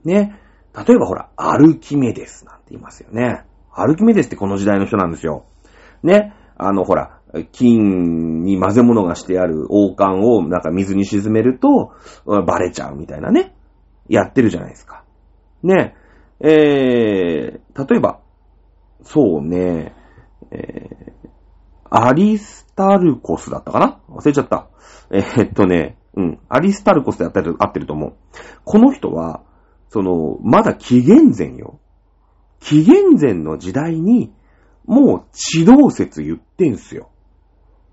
ね。例えばほら、アルキメデスなんて言いますよね。アルキメデスってこの時代の人なんですよ。ね。あの、ほら、金に混ぜ物がしてある王冠をなんか水に沈めると、バレちゃうみたいなね。やってるじゃないですか。ね。えー、例えば、そうね、えー、アリスタルコスだったかな？忘れちゃった。えー、っとね、うん、アリスタルコスでやったり合ってると思う。この人は、その、まだ紀元前よ。紀元前の時代に、もう地動説言ってんすよ。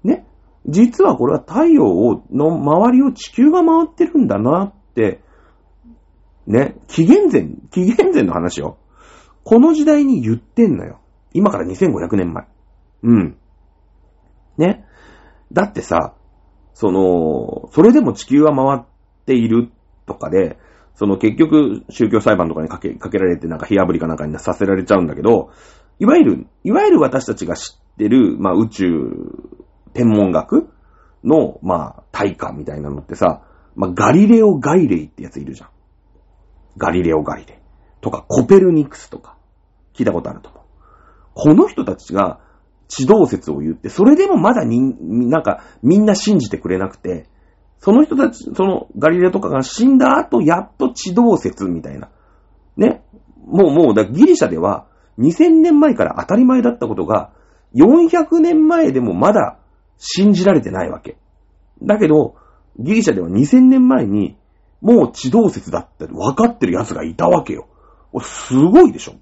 ね。実はこれは太陽を、の周りを地球が回ってるんだなって、ね。紀元前、紀元前の話よ。この時代に言ってんのよ。今から2500年前。うん。ね。だってさ、その、それでも地球は回っているとかで、その結局宗教裁判とかにかけ、かけられてなんか火炙りかなんかにさせられちゃうんだけど、いわゆる、いわゆる私たちが知ってる、まあ宇宙、天文学？の、まあ、大化みたいなのってさ、まあガリレオ・ガイレイってやついるじゃん。ガリレオ・ガリレイ。とか、コペルニクスとか、聞いたことあると思う。この人たちが、地動説を言って、それでもまだに、なんか、みんな信じてくれなくて、その人たち、そのガリレオとかが死んだ後、やっと地動説みたいな。ね。もうもう、だギリシャでは、2000年前から当たり前だったことが、400年前でもまだ信じられてないわけ。だけど、ギリシャでは2000年前に、もう地動説だって分かってる奴がいたわけよ。すごいでしょ。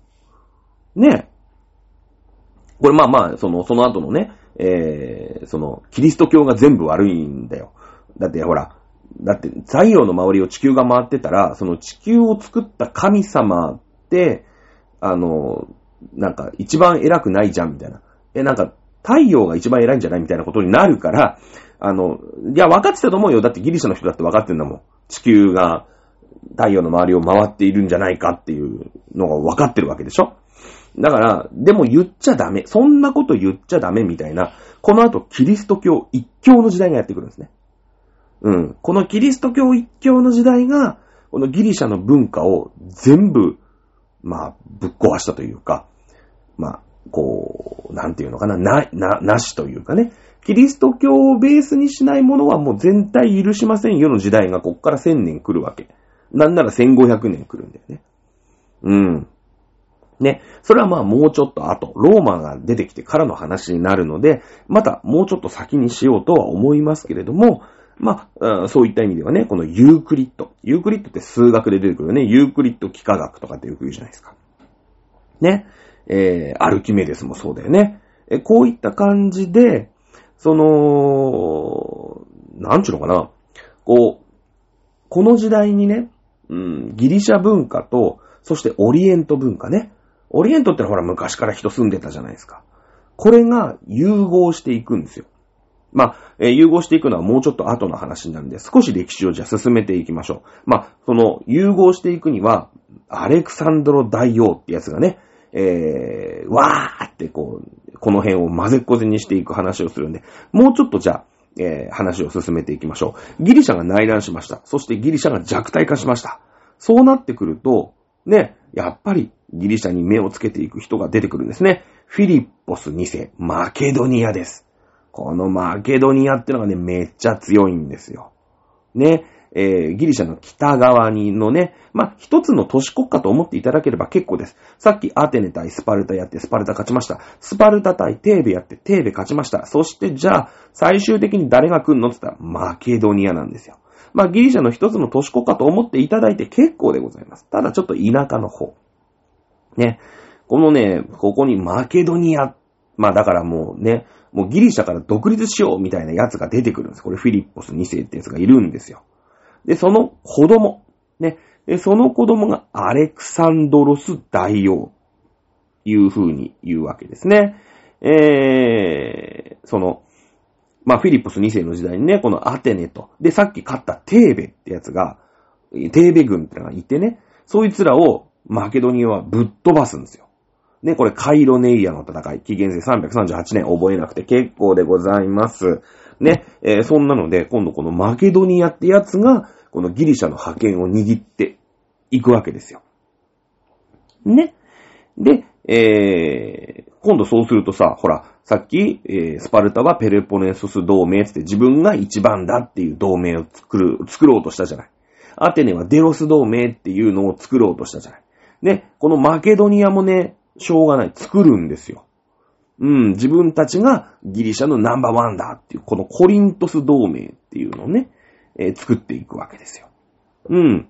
ねえこれまあまあ、その、その後のね、えー、その、キリスト教が全部悪いんだよ。だってほら、だって太陽の周りを地球が回ってたら、その地球を作った神様って、あの、なんか一番偉くないじゃんみたいな。え、なんか太陽が一番偉いんじゃないみたいなことになるから、あの、いや、分かってたと思うよ。だってギリシャの人だって分かってんだもん。地球が太陽の周りを回っているんじゃないかっていうのが分かってるわけでしょだから、でも言っちゃダメ。そんなこと言っちゃダメみたいな、この後キリスト教一教の時代がやってくるんですね。うん。このキリスト教一教の時代が、このギリシャの文化を全部、まあ、ぶっ壊したというか、まあ、こう、なんていうのかな、な、な、なしというかね。キリスト教をベースにしないものはもう全体許しませんよの時代がこっから1000年来るわけ。なんなら1500年来るんだよね。うん。ね。それはまあもうちょっと後、ローマが出てきてからの話になるので、またもうちょっと先にしようとは思いますけれども、まあ、そういった意味ではね、このユークリッド。ユークリッドって数学で出てくるよね、ユークリッド幾何学とかってよく言うじゃないですか。ね。えー、アルキメデスもそうだよね。えこういった感じで、その、なんちゅうのかな。こう、この時代にね、うん、ギリシャ文化と、そしてオリエント文化ね。オリエントってのはほら昔から人住んでたじゃないですか。これが融合していくんですよ。まあ、えー、融合していくのはもうちょっと後の話なんで、少し歴史をじゃあ進めていきましょう。まあ、その融合していくには、アレクサンドロ大王ってやつがね、えー、わーってこう、この辺を混ぜっこぜにしていく話をするんで、もうちょっとじゃあ、えー、話を進めていきましょう。ギリシャが内乱しました。そしてギリシャが弱体化しました。そうなってくると、ね、やっぱりギリシャに目をつけていく人が出てくるんですね。フィリッポス2世、マケドニアです。このマケドニアってのがね、めっちゃ強いんですよ。ね。えー、ギリシャの北側にのね、まあ、一つの都市国家と思っていただければ結構です。さっきアテネ対スパルタやってスパルタ勝ちました。スパルタ対テーベやってテーベ勝ちました。そしてじゃあ、最終的に誰が来んのって言ったら、マケドニアなんですよ。まあ、ギリシャの一つの都市国家と思っていただいて結構でございます。ただちょっと田舎の方。ね。このね、ここにマケドニア。まあだからもうね、もうギリシャから独立しようみたいなやつが出てくるんです。これフィリッポス2世ってやつがいるんですよ。で、その子供。ね。で、その子供がアレクサンドロス大王。いう風に言うわけですね。えー、その、まあ、フィリップス2世の時代にね、このアテネと、で、さっき勝ったテーベってやつが、テーベ軍ってのがいてね、そいつらをマケドニアはぶっ飛ばすんですよ。ね、これカイロネイアの戦い、紀元前338年覚えなくて結構でございます。ね、えー、そんなので、今度このマケドニアってやつが、このギリシャの覇権を握っていくわけですよ。ね。で、えー、今度そうするとさ、ほら、さっき、えー、スパルタはペレポネソス同盟って自分が一番だっていう同盟を作る、作ろうとしたじゃない。アテネはデロス同盟っていうのを作ろうとしたじゃない。で、このマケドニアもね、しょうがない。作るんですよ。うん、自分たちがギリシャのナンバーワンだっていう、このコリントス同盟っていうのをね、えー、作っていくわけですよ。うん。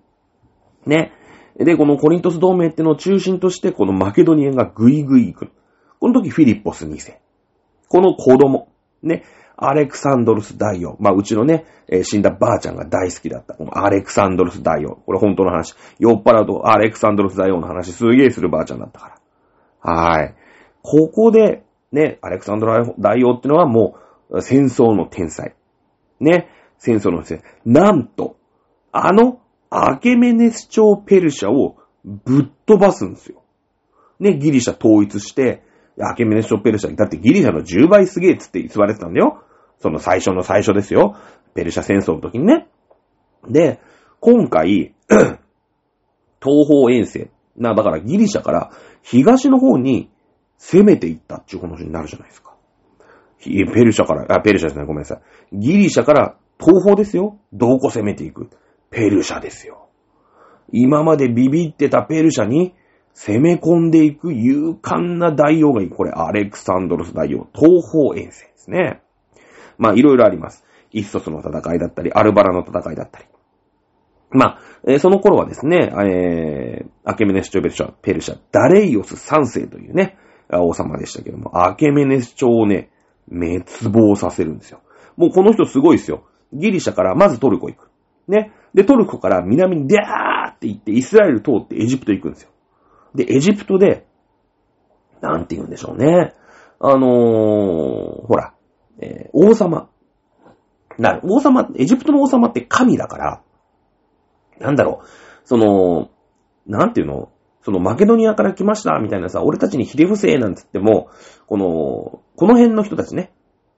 ね。で、このコリントス同盟っていうのを中心として、このマケドニアがグイグイ行く。この時フィリッポス2世。この子供。ね。アレクサンドルス大王。まあ、うちのね、えー、死んだばあちゃんが大好きだった。このアレクサンドルス大王。これ本当の話。酔っ払うとアレクサンドルス大王の話すげえするばあちゃんだったから。はい。ここで、ね、アレクサンドル大王ってのはもう戦争の天才。ね。戦争の天才。なんと、あのアケメネス朝ペルシャをぶっ飛ばすんですよ。ね、ギリシャ統一して、アケメネス朝ペルシャ、だってギリシャの10倍すげえっつって言われてたんだよ。その最初の最初ですよ。ペルシャ戦争の時にね。で、今回、[CLEARS THROAT] 東方遠征。な、だからギリシャから東の方に攻めていったっていう話になるじゃないですか。ペルシャから、あ、ペルシャですね、ごめんなさい。ギリシャから東方ですよ。どこ攻めていく？ペルシャですよ。今までビビってたペルシャに攻め込んでいく勇敢な大王がいい。これ、アレクサンドロス大王、東方遠征ですね。まあ、いろいろあります。イッソスの戦いだったり、アルバラの戦いだったり。まあ、えー、その頃はですね、えー、アケメネス朝ペルシャ、ペルシャ、ダレイオス3世というね、王様でしたけども、アケメネス朝をね、滅亡させるんですよ。もうこの人すごいですよ。ギリシャからまずトルコ行く。ね。で、トルコから南にデャーって行って、イスラエル通ってエジプト行くんですよ。で、エジプトで、なんて言うんでしょうね。あのー、ほら、えー、王様。なる。王様、エジプトの王様って神だから、なんだろう、その、なんていうの？そのマケドニアから来ましたみたいなさ、俺たちにひれ伏せなんつっても、この、この辺の人たちね、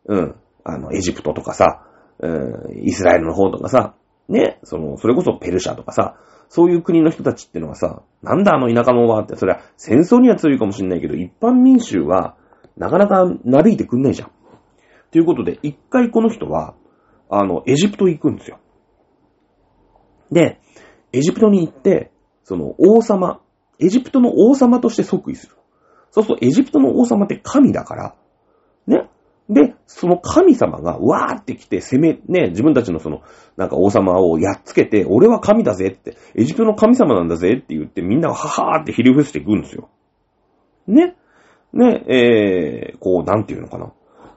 うん、あの、エジプトとかさ、うん、イスラエルの方とかさ、ね、その、それこそペルシャとかさ、そういう国の人たちってのはさ、なんだあの田舎のおばって、それは戦争には強いかもしれないけど、一般民衆は、なかなかなびいてくんないじゃん。ということで、一回この人は、あの、エジプト行くんですよ。で、エジプトに行って、その王様、エジプトの王様として即位する。そうするとエジプトの王様って神だから、ね。で、その神様がわーって来て攻め、ね、自分たちのその、なんか王様をやっつけて、俺は神だぜって、エジプトの神様なんだぜって言って、みんながははーってひり伏していくんですよ。ね。ね、えー、こう、なんていうのかな。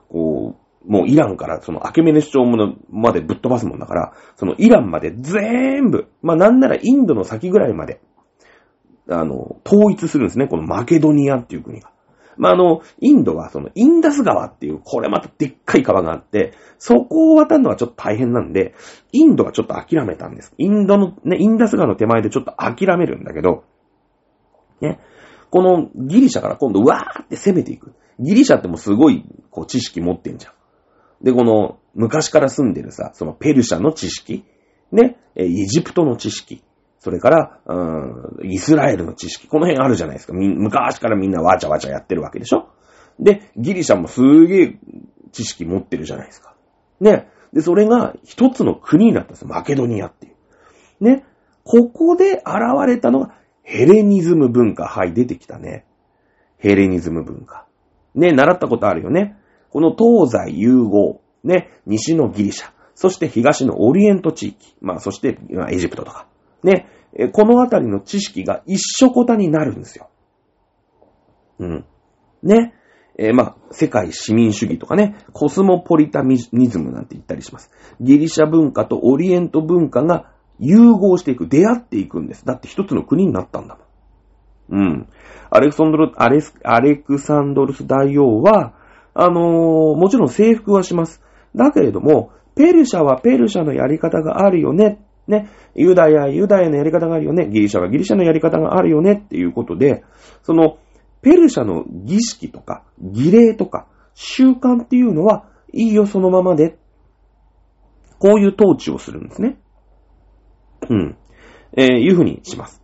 こう、もうイランからそのアケメネ主張までぶっ飛ばすもんだから、そのイランまで全部、まあなんならインドの先ぐらいまで、あの、統一するんですね。このマケドニアっていう国が。まあ、あの、インドはそのインダス川っていう、これまたでっかい川があって、そこを渡るのはちょっと大変なんで、インドはちょっと諦めたんです。インドの、ね、インダス川の手前でちょっと諦めるんだけど、ね、このギリシャから今度わーって攻めていく。ギリシャってもうすごい、こう、知識持ってんじゃん。で、この、昔から住んでるさ、そのペルシャの知識、ね、エジプトの知識、それから、うん、イスラエルの知識。この辺あるじゃないですか。昔からみんなわちゃわちゃやってるわけでしょ？で、ギリシャもすげえ知識持ってるじゃないですか。ね。で、それが一つの国になったんです。マケドニアっていう。ね。ここで現れたのがヘレニズム文化。はい、出てきたね。ヘレニズム文化。ね、習ったことあるよね。この東西融合。ね、西のギリシャ。そして東のオリエント地域。まあ、そして、エジプトとか。ね、このあたりの知識が一緒こたになるんですよ。うん。ね。えー、まあ、世界市民主義とかね、コスモポリタニズムなんて言ったりします。ギリシャ文化とオリエント文化が融合していく、出会っていくんです。だって一つの国になったんだもん。うん。アレクサンドル、アレス、アレクサンドルス大王は、あのー、もちろん征服はします。だけれども、ペルシャはペルシャのやり方があるよね。ね、ユダヤ、ユダヤのやり方があるよね。ギリシャはギリシャのやり方があるよねっていうことで、その、ペルシャの儀式とか、儀礼とか、習慣っていうのは、いいよ、そのままで。こういう統治をするんですね。うん。えー、いうふうにします。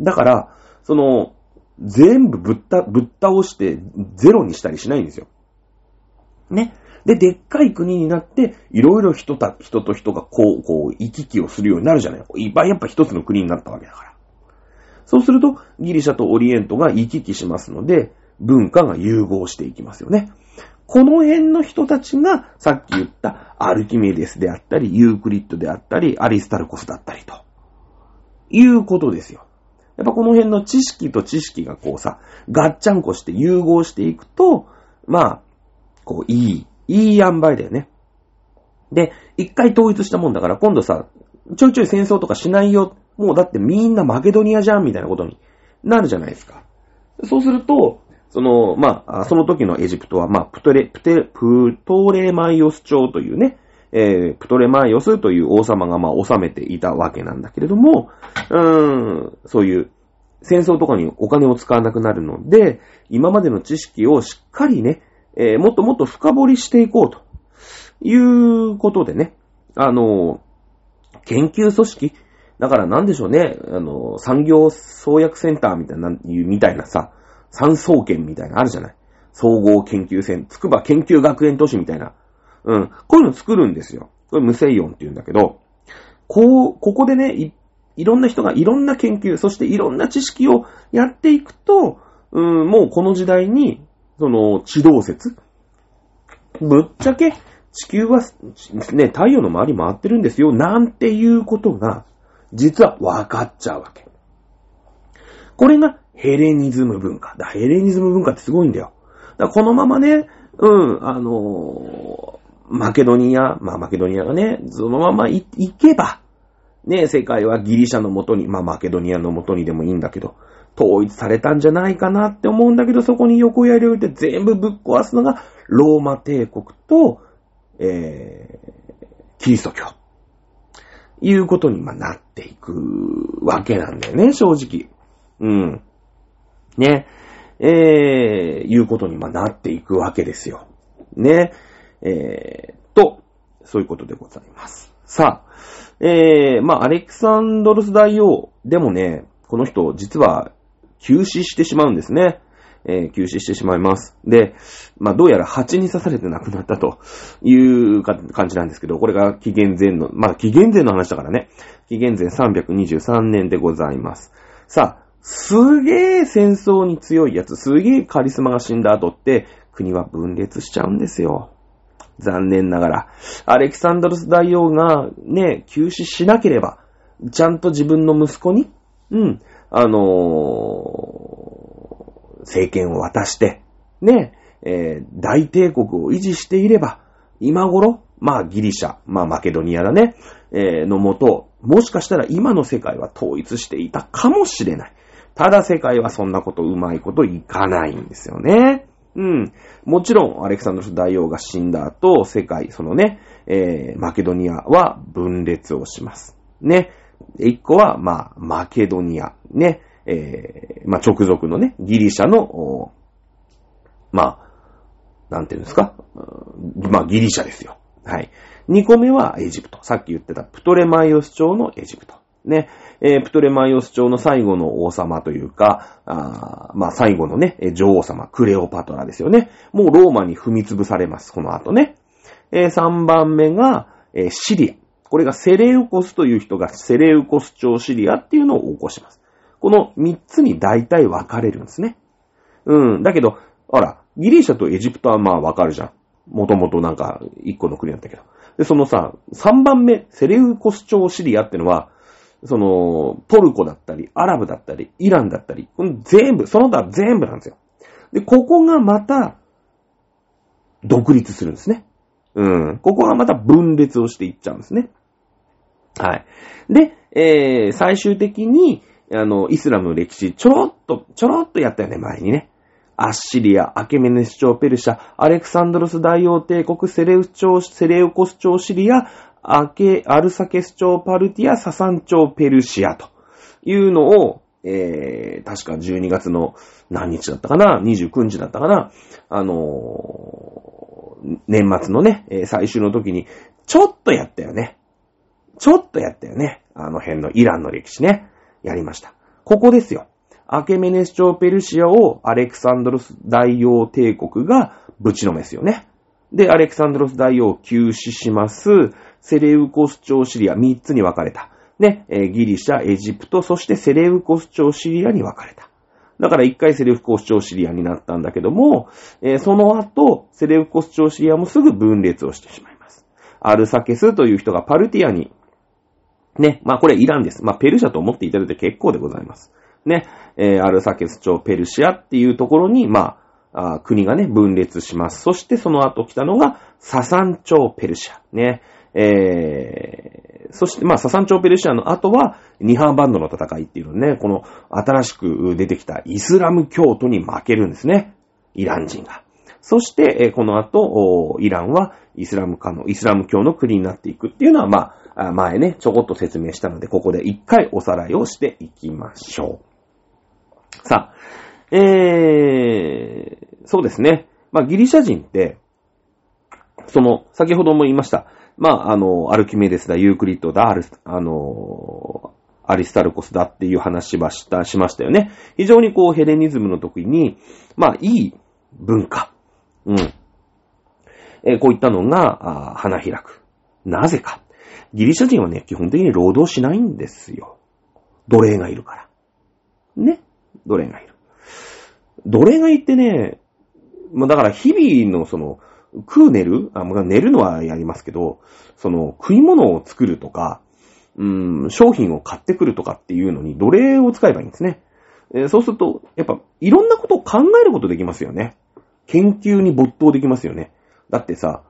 だから、その、全部ぶった、ぶっ倒してゼロにしたりしないんですよ。ね。で、でっかい国になって、いろいろ人た、人と人がこう、こう、行き来をするようになるじゃない。いっぱいやっぱ一つの国になったわけだから。そうすると、ギリシャとオリエントが行き来しますので、文化が融合していきますよね。この辺の人たちが、さっき言ったアルキメデスであったり、ユークリッドであったり、アリスタルコスだったりと。いうことですよ。やっぱこの辺の知識と知識がこうさ、ガッチャンコして融合していくと、まあ、こう、いい、いい塩梅だよね。で、一回統一したもんだから、今度さ、ちょいちょい戦争とかしないよ。もうだってみんなマケドニアじゃん、みたいなことになるじゃないですか。そうすると、その、まあ、その時のエジプトは、まあ、プトレ、プテ、プトレマイオス朝というね、えー、プトレマイオスという王様がまあ治めていたわけなんだけれども、うーん、そういう戦争とかにお金を使わなくなるので、今までの知識をしっかりね、えー、もっともっと深掘りしていこうということでね、あの、研究組織、だからなんでしょうね、あの、産業創薬センターみたいな、みたいなさ、産総研みたいなあるじゃない。総合研究セン、つくば研究学園都市みたいな。うん。こういうの作るんですよ。これ無声音って言うんだけど、こう、ここでね、い、いろんな人がいろんな研究、そしていろんな知識をやっていくと、うん、もうこの時代に、その、地動説？ぶっちゃけ、地球は、ね、太陽の周り回ってるんですよ、なんていうことが、実は分かっちゃうわけ。これがヘレニズム文化。だヘレニズム文化ってすごいんだよ。だこのままね、うん、あのー、マケドニア、まあマケドニアがね、そのまま、行けば、ね、世界はギリシャのもとに、まあマケドニアのもとにでもいいんだけど、統一されたんじゃないかなって思うんだけど、そこに横やりを入れて全部ぶっ壊すのが、ローマ帝国と、えー、キリスト教。いうことに、まなっていくわけなんだよね、正直。うん。ね。えー、いうことに、まなっていくわけですよ。ね。えー、と、そういうことでございます。さあ、えー、まあ、アレクサンドロス大王でもね、この人、実は、急死してしまうんですね。えー、急死してしまいます。で、まあ、どうやら蜂に刺されて亡くなったという感じなんですけど、これが紀元前の、まあ、紀元前の話だからね。紀元前323年でございます。さあ、すげえ戦争に強いやつ、すげえカリスマが死んだ後って、国は分裂しちゃうんですよ。残念ながら。アレキサンドロス大王がね、急死しなければ、ちゃんと自分の息子に、うん、あのー、政権を渡して、ね、えー、大帝国を維持していれば、今頃、まあギリシャ、まあマケドニアだね、えー、のもと、もしかしたら今の世界は統一していたかもしれない。ただ世界はそんなことうまいこといかないんですよね。うん。もちろん、アレクサンドル大王が死んだ後、世界、そのね、えー、マケドニアは分裂をします。ね。一個は、まあ、マケドニア。ね。えー、まあ、直属のね、ギリシャの、まあ、なんていうんですか？まあ、ギリシャですよ。はい。二個目はエジプト。さっき言ってたプトレマイオス朝のエジプト。ね。えー、プトレマイオス朝の最後の王様というか、あまあ、最後のね、女王様、クレオパトラですよね。もうローマに踏み潰されます。この後ね。えー、3番目が、えー、シリア。これがセレウコスという人がセレウコス朝シリアっていうのを起こします。この3つに大体分かれるんですね。うん。だけど、あら、ギリシャとエジプトはまあ分かるじゃん。もともとなんか1個の国だったけど。で、そのさ、3番目、セレウコス朝シリアってのは、その、トルコだったり、アラブだったり、イランだったり、この全部、その他全部なんですよ。で、ここがまた、独立するんですね。うん。ここがまた分裂をしていっちゃうんですね。はい。で、えー、最終的に、あの、イスラムの歴史、ちょろっと、ちょろっとやったよね、前にね。アッシリア、アケメネス朝ペルシャ、アレクサンドロス大王帝国、セレウ朝、セレウコス朝シリア、アケ、アルサケス朝パルティア、ササン朝ペルシアというのを、えー、確か12月の何日だったかな ?29 日だったかな？あのー、年末のね、最終の時に、ちょっとやったよね。ちょっとやったよね。あの辺のイランの歴史ね。やりました。ここですよ。アケメネス朝ペルシアをアレクサンドロス大王帝国がぶちのめすよね。で、アレクサンドロス大王を急死します。セレウコス朝シリア3つに分かれた。ね、えギリシャ、エジプト、そしてセレウコス朝シリアに分かれた。だから一回セレウコス朝シリアになったんだけども、えーその後、セレウコス朝シリアもすぐ分裂をしてしまいます。アルサケスという人がパルティアに、ね、まあこれイランです。まあペルシャと思っていただいて結構でございます。ね、えーアルサケス朝ペルシアっていうところに、まあ、あ国がね、分裂します。そしてその後来たのが、ササン朝ペルシア。ね、えー、そして、まあ、ササン朝ペルシアの後は、ニハーバンドの戦いっていうのね、この新しく出てきたイスラム教徒に負けるんですね。イラン人が。そして、この後、イランはイスラム化の、イスラム教の国になっていくっていうのは、ま、あ前ね、ちょこっと説明したので、ここで一回おさらいをしていきましょう。さあ、えー、そうですね。まあ、ギリシャ人って、その、先ほども言いました。まあ、あの、アルキメデスだ、ユークリッドだ、アルス、あの、アリスタルコスだっていう話はした、しましたよね。非常にこう、ヘレニズムの時に、まあ、いい文化。うん。えーこういったのが、花開く。なぜか。ギリシャ人はね、基本的に労働しないんですよ。奴隷がいるから。ね。奴隷がいる。奴隷がいてね、まあだから日々のその、食う寝るあ、まあ寝るのはやりますけど、その、食い物を作るとか、うん、商品を買ってくるとかっていうのに奴隷を使えばいいんですね。えーそうすると、やっぱ、いろんなことを考えることできますよね。研究に没頭できますよね。だってさ、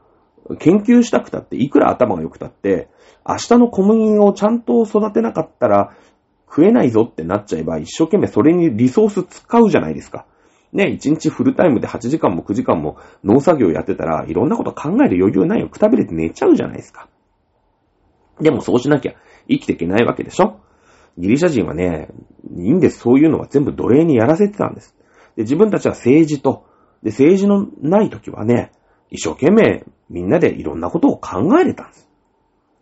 研究したくたって、いくら頭が良くたって、明日の小麦をちゃんと育てなかったら、食えないぞってなっちゃえば、一生懸命それにリソース使うじゃないですか。ね、一日フルタイムで8時間も9時間も農作業やってたら、いろんなこと考える余裕ないよ。くたびれて寝ちゃうじゃないですか。でもそうしなきゃ生きていけないわけでしょギリシャ人はね、いいんです。そういうのは全部奴隷にやらせてたんです。で、自分たちは政治と、で、政治のない時はね、一生懸命みんなでいろんなことを考えれたんです。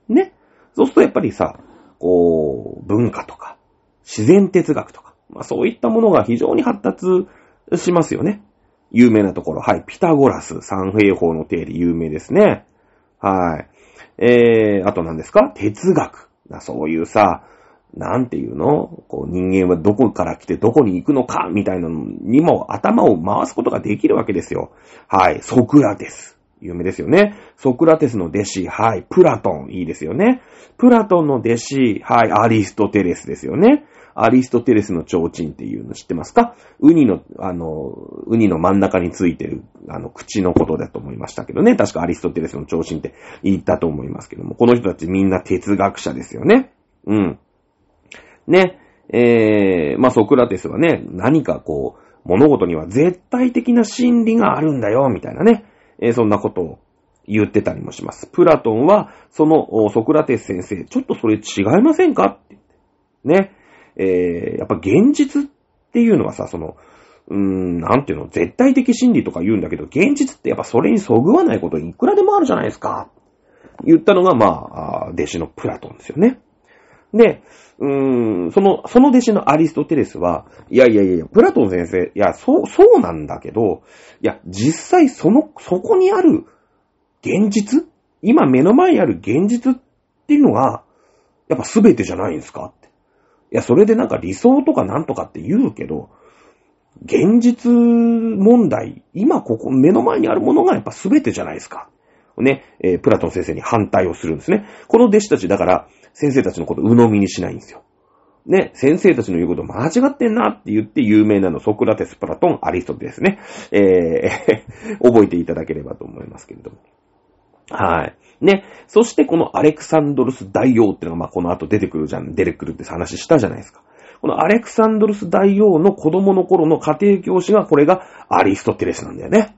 ね。そうするとやっぱりさ、こう、文化とか、自然哲学とか、まあそういったものが非常に発達しますよね。有名なところ、はい、ピタゴラス三平方の定理有名ですね。はい。えー、あと何ですか？哲学。そういうさ、なんていうの？こう人間はどこから来てどこに行くのかみたいなのにも頭を回すことができるわけですよ。はい。ソクラテス。有名ですよね。ソクラテスの弟子。はい。プラトン。いいですよね。プラトンの弟子。はい。アリストテレスですよね。アリストテレスの提灯っていうの知ってますか？ウニの、あの、ウニの真ん中についてる、あの、口のことだと思いましたけどね。確かアリストテレスの提灯って言ったと思いますけども。この人たちみんな哲学者ですよね。うん。ね。えー、まあ、ソクラテスはね、何かこう、物事には絶対的な真理があるんだよ、みたいなね。えーそんなことを言ってたりもします。プラトンは、そのソクラテス先生、ちょっとそれ違いませんか？って。ね。えー、やっぱ現実っていうのはさ、その、うーん、なんていうの、絶対的真理とか言うんだけど、現実ってやっぱそれにそぐわないこといくらでもあるじゃないですか。言ったのが、まあ、弟子のプラトンですよね。で、うーん、その、その弟子のアリストテレスは、いやいやいや、プラトン先生、いや、そう、そうなんだけど、いや、実際その、そこにある現実今目の前にある現実っていうのが、やっぱ全てじゃないんですか？って。いや、それでなんか理想とかなんとかって言うけど、現実問題、今ここ目の前にあるものがやっぱ全てじゃないですか。ね、えープラトン先生に反対をするんですね。この弟子たちだから、先生たちのことを鵜呑みにしないんですよ。ね、先生たちの言うこと間違ってんなって言って有名なの、ソクラテス、プラトン、アリストテレスね。えー [LAUGHS] 覚えていただければと思いますけれども。はい。ね。そしてこのアレクサンドルス大王っていうのが、まあ、この後出てくるじゃん、出てくるって話したじゃないですか。このアレクサンドルス大王の子供の頃の家庭教師が、これがアリストテレスなんだよね。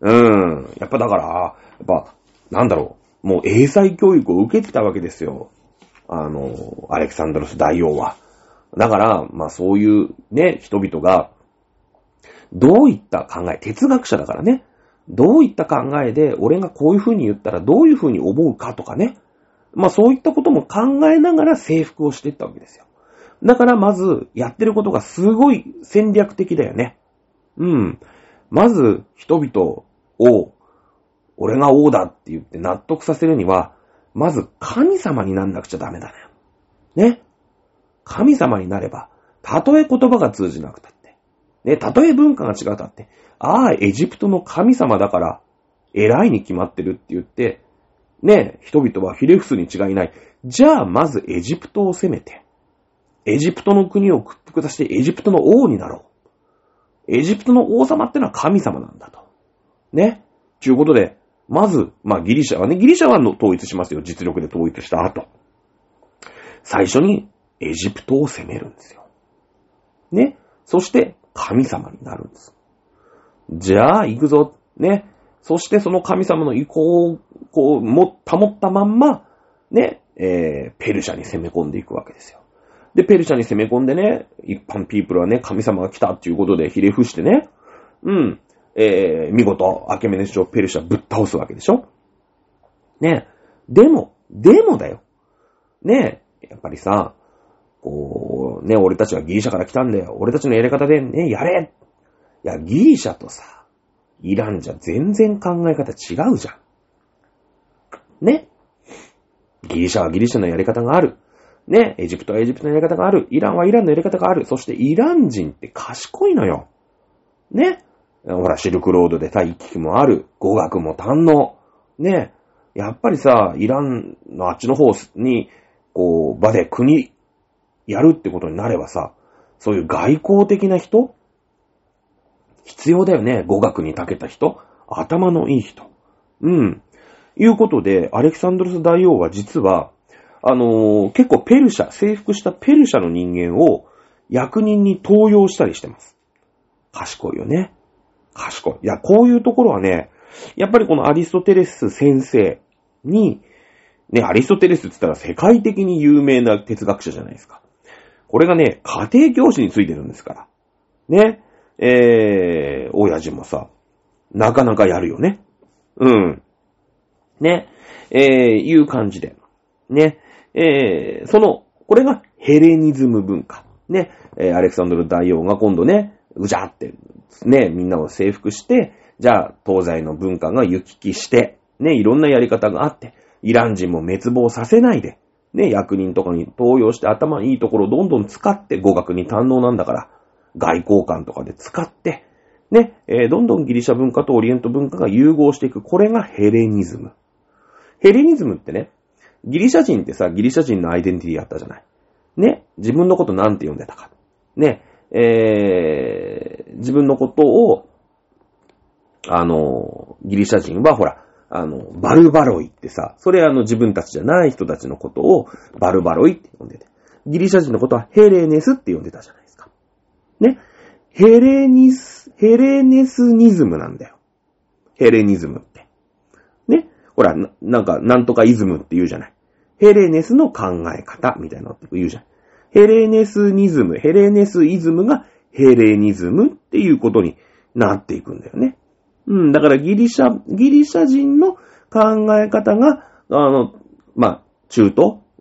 うん。やっぱだから、やっぱ、なんだろう。もう英才教育を受けてたわけですよ。あの、アレクサンドロス大王は。だから、まあそういうね、人々が、どういった考え、哲学者だからね、どういった考えで、俺がこういう風に言ったらどういう風に思うかとかね。まあそういったことも考えながら征服をしていったわけですよ。だからまず、やってることがすごい戦略的だよね。うん。まず、人々を、俺が王だって言って納得させるには、まず神様になんなくちゃダメだね。ね。神様になれば、たとえ言葉が通じなくたって、ね、たとえ文化が違うたって、ああ、エジプトの神様だから、偉いに決まってるって言って、ね、人々はひれ伏すに違いない。じゃあ、まずエジプトを攻めて、エジプトの国を屈服させてエジプトの王になろう。エジプトの王様ってのは神様なんだと。ね。ちゅうことで、まず、まあギリシャはね、ギリシャはの統一しますよ。実力で統一した後。最初にエジプトを攻めるんですよ。ね。そして神様になるんです。じゃあ行くぞ。ね。そしてその神様の意向を、こう、も、保ったまんま、ね、えー、ペルシャに攻め込んでいくわけですよ。で、ペルシャに攻め込んでね、一般ピープルはね、神様が来たっていうことでひれ伏してね、うん、えー、見事、アケメネス朝ペルシャぶっ倒すわけでしょ？ね。でも、でもだよ。ね、やっぱりさ、こう、ね、俺たちはギリシャから来たんだよ。俺たちのやり方でね、やれいや、ギリシャとさ、イランじゃ全然考え方違うじゃん。ね。ギリシャはギリシャのやり方がある。ね。エジプトはエジプトのやり方がある。イランはイランのやり方がある。そしてイラン人って賢いのよ。ね。ほら、シルクロードで大気もある。語学も堪能。ね。やっぱりさ、イランのあっちの方に、こう、場で国、やるってことになればさ、そういう外交的な人必要だよね。語学に長けた人。頭のいい人。うん。いうことで、アレキサンドロス大王は実は、あのー、結構ペルシャ、征服したペルシャの人間を役人に登用したりしてます。賢いよね。賢い。いや、こういうところはね、やっぱりこのアリストテレス先生に、ね、アリストテレスって言ったら世界的に有名な哲学者じゃないですか。これがね、家庭教師についてるんですから。ね。えー、親父もさ、なかなかやるよね。うん。ね。えー、いう感じで。ね。えー、その、これがヘレニズム文化。ね。えー、アレクサンドル大王が今度ね、うじゃって、ね、みんなを征服して、じゃあ、東西の文化が行き来して、ね、いろんなやり方があって、イラン人も滅亡させないで、ね、役人とかに登用して頭いいところをどんどん使って語学に堪能なんだから、外交官とかで使って、ね、えー、どんどんギリシャ文化とオリエント文化が融合していく。これがヘレニズム。ヘレニズムってね、ギリシャ人ってさ、ギリシャ人のアイデンティティあったじゃない。ね、自分のことなんて呼んでたか。ね、えー、自分のことを、あの、ギリシャ人はほら、あの、バルバロイってさ、それあの自分たちじゃない人たちのことをバルバロイって呼んでて、ギリシャ人のことはヘレネスって呼んでたじゃないですか。ね。ヘレニス、ヘレネスニズムなんだよ。ヘレニズムって。ね。ほら、ななんか、なんとかイズムって言うじゃない。ヘレネスの考え方みたいなのって言うじゃん。ヘレネスニズム、ヘレネスイズムがヘレニズムっていうことになっていくんだよね。うん、だからギリシャ、ギリシャ人の考え方が、あの、まあ、中東、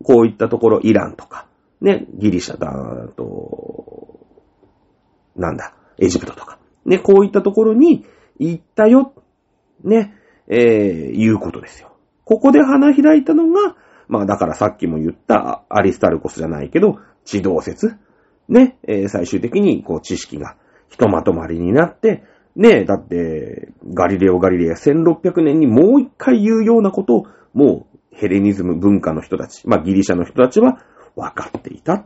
こういったところ、イランとか、ね、ギリシャだ、と、なんだ、エジプトとか、ね、こういったところに行ったよ、ね、えー、いうことですよ。ここで花開いたのが、まあだからさっきも言ったアリスタルコスじゃないけど、地動説？ね、えー、最終的にこう知識がひとまとまりになって、ね、だって、ガリレオ・ガリレア1600年にもう一回言うようなことを、もうヘレニズム文化の人たち、まあギリシャの人たちは分かっていた。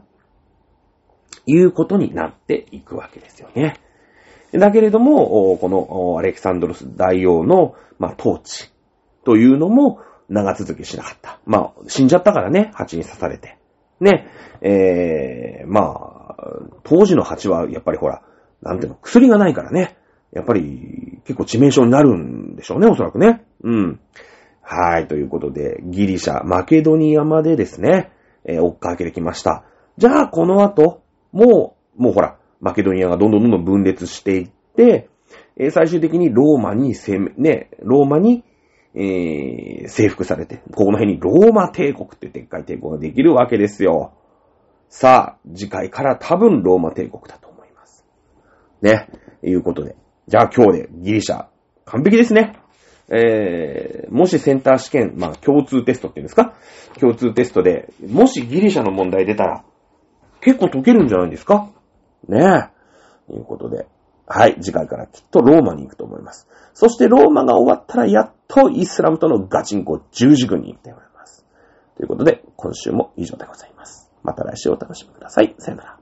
いうことになっていくわけですよね。だけれども、このアレキサンドロス大王の、まあ、統治というのも長続きしなかった。まあ、死んじゃったからね、蜂に刺されて。ね、えー、まあ、当時の蜂はやっぱりほら、なんていうの、薬がないからね。やっぱり結構致命傷になるんでしょうね、おそらくね。うん。はい、ということで、ギリシャ、マケドニアまでですね、えー、追っかけてきました。じゃあ、この後、もう、もうほら、マケドニアがどんどんどんどん分裂していって、えー、最終的にローマに攻め、ね、ローマに、えー、征服されて、ここの辺にローマ帝国ってでっかい帝国ができるわけですよ。さあ、次回から多分ローマ帝国だと思います。ね、いうことで。じゃあ今日でギリシャ、完璧ですね。えー、もしセンター試験、まあ共通テストっていうんですか？共通テストで、もしギリシャの問題出たら、結構解けるんじゃないですか？ねえ。いうことで、はい、次回からきっとローマに行くと思います。そしてローマが終わったらやっとイスラムとのガチンコ十字軍に行っております。ということで、今週も以上でございます。また来週お楽しみください。さよなら。